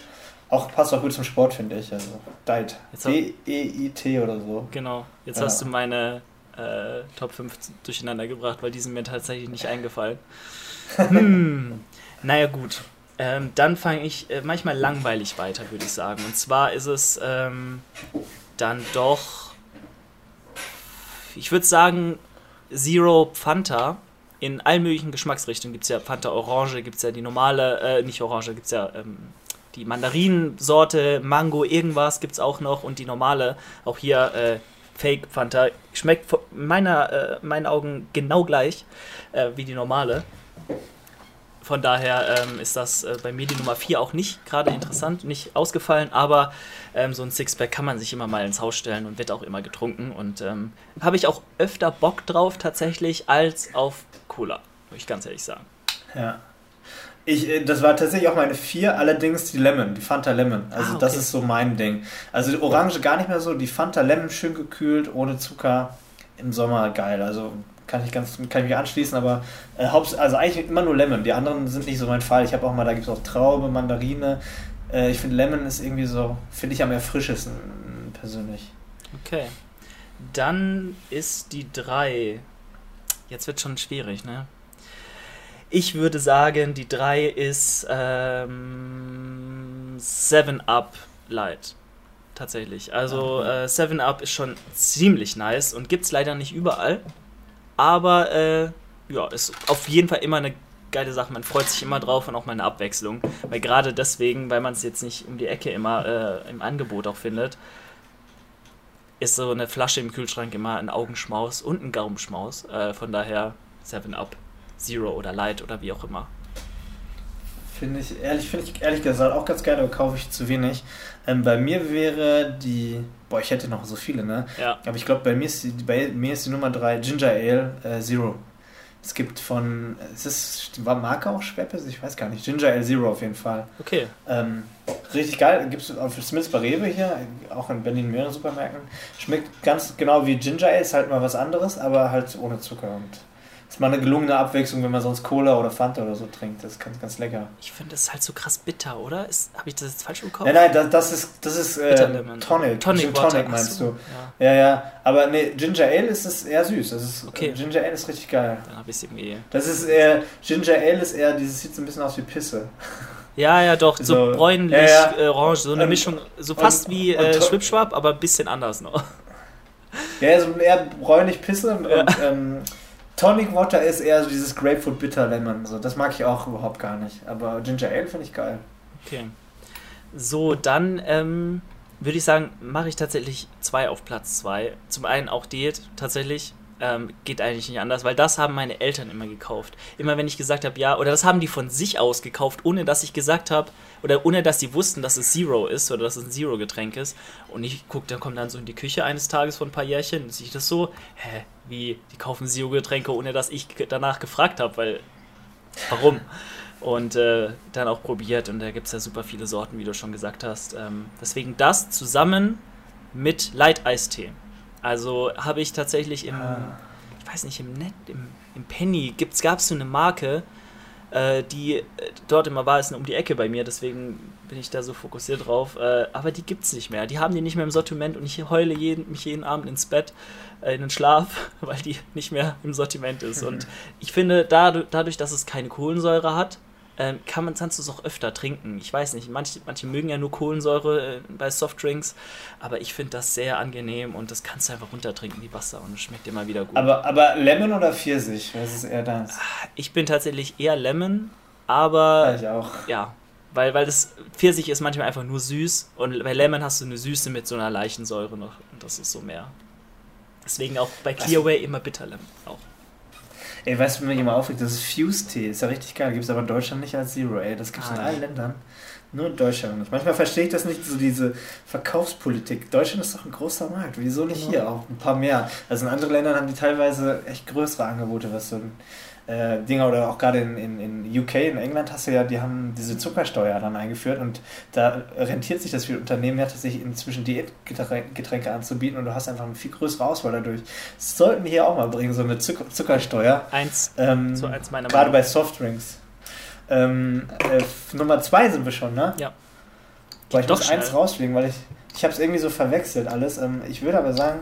Auch passt auch gut zum Sport, finde ich. Also Diet. D-E-I-T oder so. Genau. Jetzt ja. hast du meine äh, Top 5 durcheinander gebracht, weil die sind mir tatsächlich nicht eingefallen. Hm. naja, gut. Ähm, dann fange ich äh, manchmal langweilig weiter, würde ich sagen. Und zwar ist es ähm, dann doch, ich würde sagen, Zero Fanta. In allen möglichen Geschmacksrichtungen gibt es ja Fanta Orange, gibt es ja die normale, äh, nicht Orange, gibt es ja ähm, die Mandarinensorte, Mango, irgendwas gibt es auch noch und die normale, auch hier äh, Fake Fanta, schmeckt meiner, äh, meinen Augen genau gleich äh, wie die normale. Von daher ähm, ist das äh, bei mir die Nummer 4 auch nicht gerade interessant, nicht ausgefallen, aber ähm, so ein Sixpack kann man sich immer mal ins Haus stellen und wird auch immer getrunken. Und ähm, habe ich auch öfter Bock drauf tatsächlich als auf Cola, muss ich ganz ehrlich sagen. Ja. Ich, äh, das war tatsächlich auch meine 4, allerdings die Lemon, die Fanta Lemon. Also ah, okay. das ist so mein Ding. Also die Orange gar nicht mehr so, die Fanta Lemon schön gekühlt, ohne Zucker, im Sommer geil. Also kann ich ganz kann ich mich anschließen, aber äh, also eigentlich immer nur Lemon. Die anderen sind nicht so mein Fall. Ich habe auch mal, da gibt es auch Traube, Mandarine. Äh, ich finde Lemon ist irgendwie so, finde ich am erfrischesten persönlich. Okay. Dann ist die 3. Jetzt wird schon schwierig, ne? Ich würde sagen, die 3 ist ähm, 7-Up Light. Tatsächlich. Also 7-Up äh, ist schon ziemlich nice und gibt es leider nicht überall. Aber äh, ja, ist auf jeden Fall immer eine geile Sache. Man freut sich immer drauf und auch mal eine Abwechslung. Weil gerade deswegen, weil man es jetzt nicht um die Ecke immer äh, im Angebot auch findet, ist so eine Flasche im Kühlschrank immer ein Augenschmaus und ein Gaumenschmaus. Äh, von daher 7-Up. Zero oder Light oder wie auch immer. Finde ich, ehrlich, finde ich ehrlich gesagt auch ganz geil, aber kaufe ich zu wenig. Ähm, bei mir wäre die, boah, ich hätte noch so viele, ne? Ja. Aber ich glaube, bei mir ist die, bei mir ist die Nummer 3 Ginger Ale äh, Zero. Es gibt von, ist war Marke auch Schweppes? Ich weiß gar nicht. Ginger Ale Zero auf jeden Fall. Okay. Ähm, richtig geil. Gibt es zumindest bei Rewe hier, auch in Berlin mehreren Supermärkten. Schmeckt ganz genau wie Ginger Ale, ist halt mal was anderes, aber halt ohne Zucker und ist mal eine gelungene Abwechslung, wenn man sonst Cola oder Fanta oder so trinkt. Das ist ganz, ganz lecker. Ich finde das halt so krass bitter, oder? Habe ich das jetzt falsch im Kopf? Nein, nein, das, das ist, das ist äh, Tonic. Tonic, Tonic meinst so, du. Ja. ja. ja, Aber nee, Ginger Ale ist es eher süß. Das ist, okay. Ginger Ale ist richtig geil. Dann habe ich es irgendwie. Das ist eher, Ginger Ale ist eher, dieses sieht so ein bisschen aus wie Pisse. Ja, ja, doch, so, so bräunlich, ja, ja. orange, so eine und, Mischung, so fast und, wie äh, Schwipschwab, aber ein bisschen anders noch. Ja, so eher bräunlich Pisse und, ähm, Tonic Water ist eher so dieses Grapefruit Bitter Lemon. So, das mag ich auch überhaupt gar nicht. Aber Ginger Ale finde ich geil. Okay. So, dann ähm, würde ich sagen, mache ich tatsächlich zwei auf Platz zwei. Zum einen auch Diät, tatsächlich. Ähm, geht eigentlich nicht anders, weil das haben meine Eltern immer gekauft. Immer wenn ich gesagt habe, ja, oder das haben die von sich aus gekauft, ohne dass ich gesagt habe, oder ohne dass sie wussten, dass es Zero ist oder dass es ein Zero-Getränk ist. Und ich gucke, der kommt dann so in die Küche eines Tages vor ein paar Jährchen und sehe ich das so, hä, wie, die kaufen Zero-Getränke, ohne dass ich danach gefragt habe, weil, warum? und äh, dann auch probiert und da gibt es ja super viele Sorten, wie du schon gesagt hast. Ähm, deswegen das zusammen mit Light-Eistee. Also habe ich tatsächlich im, ah. ich weiß nicht, im Net, im, im Penny gab es so eine Marke, äh, die äh, dort immer war, ist um die Ecke bei mir, deswegen bin ich da so fokussiert drauf. Äh, aber die gibt es nicht mehr. Die haben die nicht mehr im Sortiment und ich heule jeden, mich jeden Abend ins Bett, äh, in den Schlaf, weil die nicht mehr im Sortiment ist. Und ich finde, dadurch, dass es keine Kohlensäure hat, ähm, kann man kannst du es auch öfter trinken. Ich weiß nicht, manche, manche mögen ja nur Kohlensäure äh, bei Softdrinks, aber ich finde das sehr angenehm und das kannst du einfach runtertrinken wie Wasser und es schmeckt immer wieder gut. Aber, aber Lemon oder Pfirsich? Was ist eher das? Ah, ich bin tatsächlich eher Lemon, aber. Ja, ich auch. Ja. Weil, weil das Pfirsich ist manchmal einfach nur süß und bei Lemon hast du eine Süße mit so einer Leichensäure noch und das ist so mehr. Deswegen auch bei Clearway immer Bitterlemon auch. Ey, weißt du, wenn mich immer aufregt, das ist Fuse-Tee, ist ja richtig geil, gibt es aber in Deutschland nicht als Zero, ey, das gibt es ah, in allen Ländern. Nur in Deutschland nicht. Manchmal verstehe ich das nicht, so diese Verkaufspolitik. Deutschland ist doch ein großer Markt. Wieso nicht genau. hier auch ein paar mehr? Also in anderen Ländern haben die teilweise echt größere Angebote, was so ein äh, Dinger oder auch gerade in, in, in UK, in England hast du ja, die haben diese Zuckersteuer dann eingeführt und da rentiert sich das für Unternehmen ja tatsächlich inzwischen Diätgetränke anzubieten und du hast einfach eine viel größere Auswahl dadurch. Das sollten wir hier auch mal bringen, so eine Zucker Zuckersteuer. Eins, ähm, so eins meiner Gerade bei Softdrinks. Ähm, äh, Nummer zwei sind wir schon, ne? Ja. Boah, ich Doch muss schnell. eins rausfliegen, weil ich, ich habe es irgendwie so verwechselt alles. Ähm, ich würde aber sagen,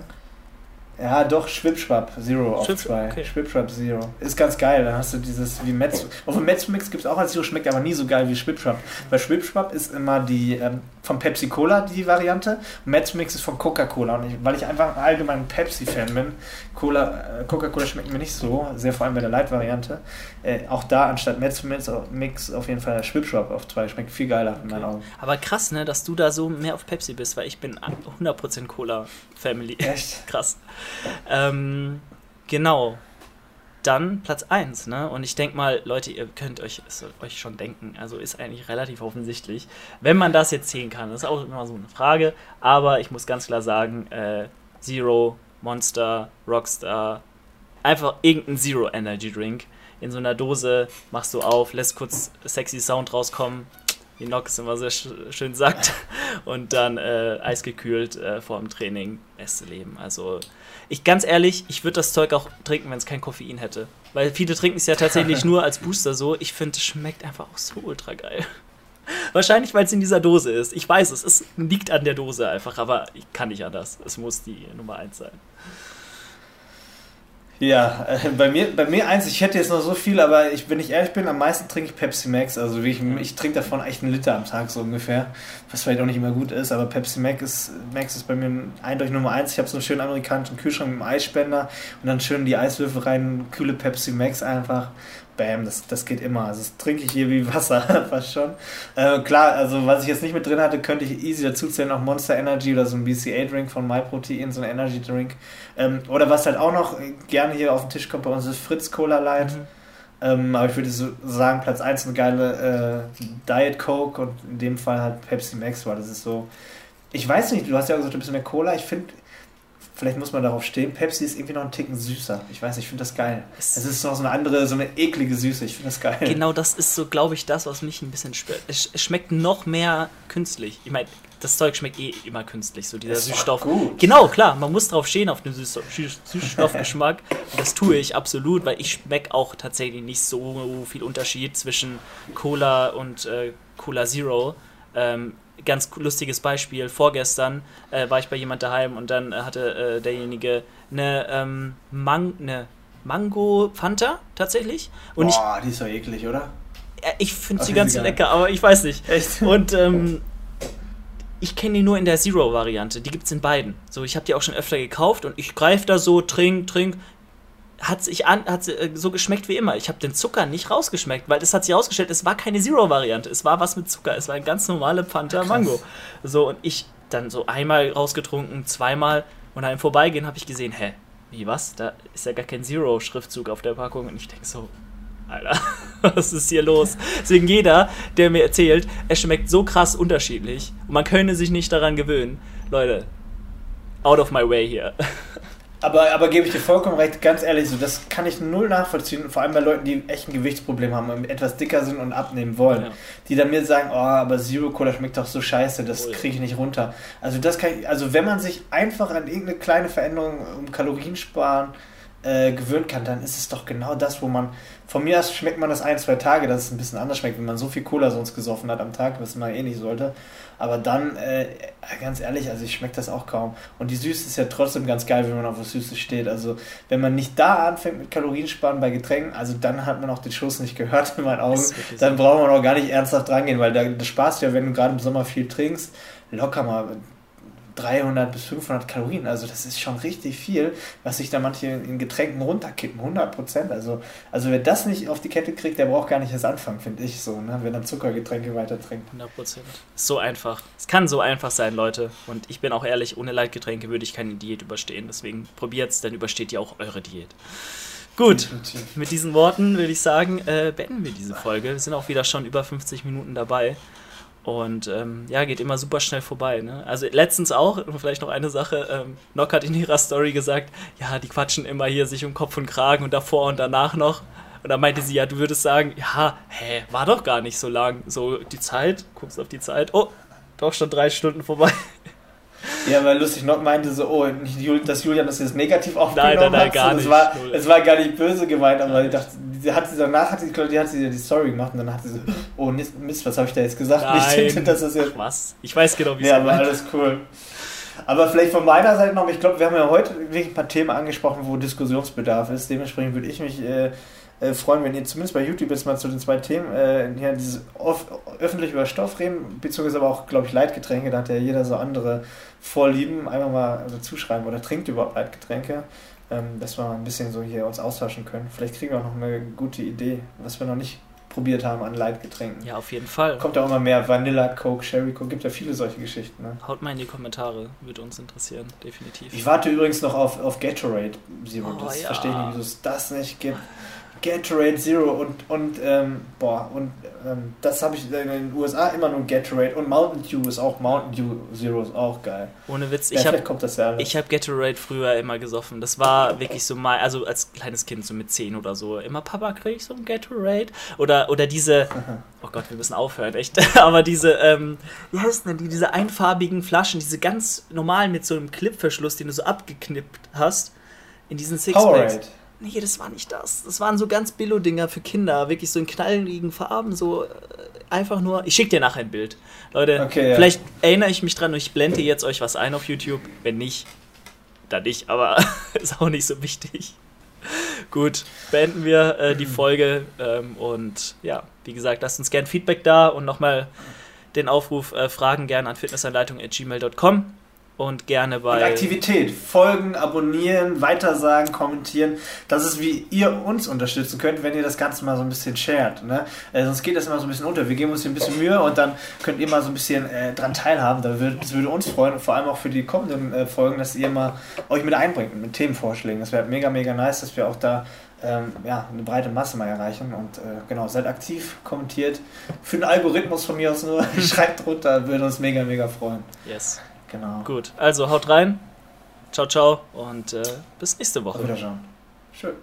ja, doch, Schwipschwap Zero auf 2. Okay. Schwipschwap Zero. Ist ganz geil. Dann hast du dieses wie Metz. Auf dem Metzmix gibt es auch als Zero, schmeckt aber nie so geil wie Schwipschwap. Weil Schwipschwap ist immer die ähm, von Pepsi Cola, die Variante. Und Metzmix ist von Coca-Cola. Und ich, weil ich einfach allgemein Pepsi-Fan bin, Cola, äh, Coca-Cola schmeckt mir nicht so, sehr vor allem bei der Light-Variante. Äh, auch da anstatt Metzmix Mix auf jeden Fall Schwipschwap auf 2. Schmeckt viel geiler in meinen Augen. Aber krass, ne, dass du da so mehr auf Pepsi bist, weil ich bin 100% Cola-Family. Echt? krass. Ähm, genau. Dann Platz 1, ne? Und ich denke mal, Leute, ihr könnt euch, euch schon denken, also ist eigentlich relativ offensichtlich, wenn man das jetzt zählen kann. Das ist auch immer so eine Frage, aber ich muss ganz klar sagen, äh, Zero, Monster, Rockstar, einfach irgendein Zero Energy Drink in so einer Dose machst du auf, lässt kurz sexy Sound rauskommen, wie Nox immer sehr schön sagt, und dann äh, eisgekühlt äh, vor dem Training, beste Leben. Also ich ganz ehrlich, ich würde das Zeug auch trinken, wenn es kein Koffein hätte. Weil viele trinken es ja tatsächlich nur als Booster so. Ich finde, es schmeckt einfach auch so ultra geil. Wahrscheinlich, weil es in dieser Dose ist. Ich weiß es, es liegt an der Dose einfach, aber ich kann nicht anders. Es muss die Nummer 1 sein. Ja, äh, bei mir, bei mir eins, ich hätte jetzt noch so viel, aber ich, wenn ich ehrlich bin, am meisten trinke ich Pepsi Max. Also ich, ich trinke davon echt einen Liter am Tag so ungefähr, was vielleicht auch nicht immer gut ist, aber Pepsi Max ist, Max ist bei mir eindeutig Nummer eins. Ich habe so einen schönen amerikanischen Kühlschrank mit einem Eisspender und dann schön die Eiswürfel rein, kühle Pepsi Max einfach bam, das, das geht immer. Also das trinke ich hier wie Wasser, fast schon. Äh, klar, also was ich jetzt nicht mit drin hatte, könnte ich easy dazuzählen, auch Monster Energy oder so ein BCA-Drink von MyProtein, so ein Energy-Drink. Ähm, oder was halt auch noch gerne hier auf den Tisch kommt bei uns ist Fritz Cola Light. Mhm. Ähm, aber ich würde so sagen, Platz 1 eine geile äh, Diet Coke und in dem Fall halt Pepsi Max, weil das ist so. Ich weiß nicht, du hast ja gesagt, du bist mehr Cola. Ich finde, Vielleicht muss man darauf stehen. Pepsi ist irgendwie noch einen Ticken süßer. Ich weiß nicht, ich finde das geil. Es ist noch so eine andere, so eine eklige Süße. Ich finde das geil. Genau, das ist so, glaube ich, das, was mich ein bisschen stört. Es schmeckt noch mehr künstlich. Ich meine, das Zeug schmeckt eh immer künstlich, so dieser Süßstoff. Gut. Genau, klar, man muss drauf stehen auf den Süßstoffgeschmack. das tue ich absolut, weil ich schmecke auch tatsächlich nicht so viel Unterschied zwischen Cola und äh, Cola Zero. Ähm, ganz lustiges Beispiel. Vorgestern äh, war ich bei jemand daheim und dann hatte äh, derjenige eine, ähm, Man eine Mango Fanta tatsächlich. Und Boah, ich, die ist doch eklig, oder? ich finde sie ganz lecker, aber ich weiß nicht. Echt? Und ähm, ich kenne die nur in der Zero-Variante. Die gibt es in beiden. So, ich habe die auch schon öfter gekauft und ich greife da so, trink, trink hat sich an, hat äh, so geschmeckt wie immer. Ich habe den Zucker nicht rausgeschmeckt, weil es hat sich herausgestellt, es war keine Zero-Variante. Es war was mit Zucker. Es war ein ganz normale Fanta Mango. So, und ich dann so einmal rausgetrunken, zweimal und dann im Vorbeigehen habe ich gesehen, hä, wie was? Da ist ja gar kein Zero-Schriftzug auf der Packung. Und ich denke so, Alter, was ist hier los? Deswegen jeder, der mir erzählt, es schmeckt so krass unterschiedlich und man könne sich nicht daran gewöhnen. Leute, out of my way hier. Aber, aber gebe ich dir vollkommen recht, ganz ehrlich, so, das kann ich null nachvollziehen, vor allem bei Leuten, die echt ein Gewichtsproblem haben und etwas dicker sind und abnehmen wollen. Ja. Die dann mir sagen, oh, aber Zero Cola schmeckt doch so scheiße, das oh, kriege ich nicht runter. Also das kann ich, also wenn man sich einfach an irgendeine kleine Veränderung um Kalorien sparen äh, gewöhnen kann, dann ist es doch genau das, wo man. Von mir aus schmeckt man das ein, zwei Tage, dass es ein bisschen anders schmeckt, wenn man so viel Cola sonst gesoffen hat am Tag, was man eh nicht sollte. Aber dann, äh, ganz ehrlich, also ich schmecke das auch kaum. Und die Süße ist ja trotzdem ganz geil, wenn man auf was Süßes steht. Also wenn man nicht da anfängt mit Kaloriensparen bei Getränken, also dann hat man auch den Schuss nicht gehört in meinen Augen. Dann braucht man auch gar nicht ernsthaft rangehen, weil da, das Spaß ja, wenn du gerade im Sommer viel trinkst, locker mal 300 bis 500 Kalorien. Also das ist schon richtig viel, was sich da manche in Getränken runterkippen. 100 Prozent. Also, also wer das nicht auf die Kette kriegt, der braucht gar nicht erst anfangen, finde ich so. Ne? Wenn er Zuckergetränke weiter trinkt. 100 Prozent. So einfach. Es kann so einfach sein, Leute. Und ich bin auch ehrlich, ohne Leitgetränke würde ich keine Diät überstehen. Deswegen probiert es, dann übersteht ihr auch eure Diät. Gut, mit diesen Worten würde ich sagen, äh, beenden wir diese Folge. Wir sind auch wieder schon über 50 Minuten dabei. Und ähm, ja, geht immer super schnell vorbei. Ne? Also letztens auch, vielleicht noch eine Sache, ähm, Nock hat in ihrer Story gesagt, ja, die quatschen immer hier sich um Kopf und Kragen und davor und danach noch. Und dann meinte sie, ja, du würdest sagen, ja, hä, war doch gar nicht so lang. So die Zeit, guckst auf die Zeit, oh, doch schon drei Stunden vorbei. Ja, weil lustig noch meinte so, oh, nicht, dass Julian das jetzt negativ aufgenommen nein, nein, nein, hat. Gar nicht. Es war, es war gar nicht böse gemeint, aber ich dachte, die hat sie danach hat sie, die hat sie die Story gemacht und dann hat sie so, oh Mist, was habe ich da jetzt gesagt? Nein. Ich dass das jetzt. Ach, was? Ich weiß genau, wie es Ja, aber alles cool. Aber vielleicht von meiner Seite noch, ich glaube, wir haben ja heute wirklich ein paar Themen angesprochen, wo Diskussionsbedarf ist. Dementsprechend würde ich mich äh, äh, freuen, wenn ihr zumindest bei YouTube jetzt mal zu den zwei Themen äh, hier dieses öffentlich über Stoff reden, beziehungsweise aber auch, glaube ich, Leitgetränke, da hat ja jeder so andere Vorlieben, einfach mal dazu schreiben oder trinkt überhaupt Leitgetränke, ähm, dass wir ein bisschen so hier uns austauschen können. Vielleicht kriegen wir auch noch eine gute Idee, was wir noch nicht probiert haben an Leitgetränken. Ja, auf jeden Fall. Kommt auch immer mehr Vanilla, Coke, Sherry Coke, gibt ja viele solche Geschichten. Ne? Haut mal in die Kommentare, würde uns interessieren, definitiv. Ich warte übrigens noch auf, auf Gatorade Zero, oh, das ja. verstehe ich nicht, wieso es das nicht gibt. Gatorade Zero und, und ähm, boah, und ähm, das habe ich in den USA immer nur Gatorade und Mountain Dew ist auch Mountain Dew Zero ist auch geil. Ohne Witz, ja, ich habe ja ich habe Gatorade früher immer gesoffen. Das war wirklich so mal, also als kleines Kind so mit 10 oder so, immer Papa krieg ich so ein Gatorade oder oder diese Oh Gott, wir müssen aufhören, echt. Aber diese ähm, wie heißt denn die diese einfarbigen Flaschen, diese ganz normalen mit so einem Clipverschluss, den du so abgeknippt hast in diesen Sixpacks. Powerade nee, das war nicht das. Das waren so ganz Billo-Dinger für Kinder, wirklich so in knalligen Farben, so äh, einfach nur. Ich schicke dir nachher ein Bild. Leute, okay, ja. vielleicht erinnere ich mich dran und ich blende jetzt euch was ein auf YouTube. Wenn nicht, dann nicht, aber ist auch nicht so wichtig. Gut, beenden wir äh, die Folge ähm, und ja, wie gesagt, lasst uns gerne Feedback da und nochmal den Aufruf, äh, Fragen gerne an fitnessanleitung.gmail.com und gerne bei. Und Aktivität. Folgen, abonnieren, weitersagen, kommentieren. Das ist, wie ihr uns unterstützen könnt, wenn ihr das Ganze mal so ein bisschen shared. Ne? Äh, sonst geht das immer so ein bisschen unter. Wir geben uns hier ein bisschen Mühe und dann könnt ihr mal so ein bisschen äh, dran teilhaben. Das würde, das würde uns freuen und vor allem auch für die kommenden äh, Folgen, dass ihr mal euch mit einbringt mit Themenvorschlägen. Das wäre mega, mega nice, dass wir auch da ähm, ja, eine breite Masse mal erreichen. Und äh, genau, seid aktiv, kommentiert. Für den Algorithmus von mir aus nur, schreibt drunter, würde uns mega, mega freuen. Yes. Genau. Gut, also haut rein. Ciao, ciao und äh, bis nächste Woche. Auf Wiedersehen. Schön.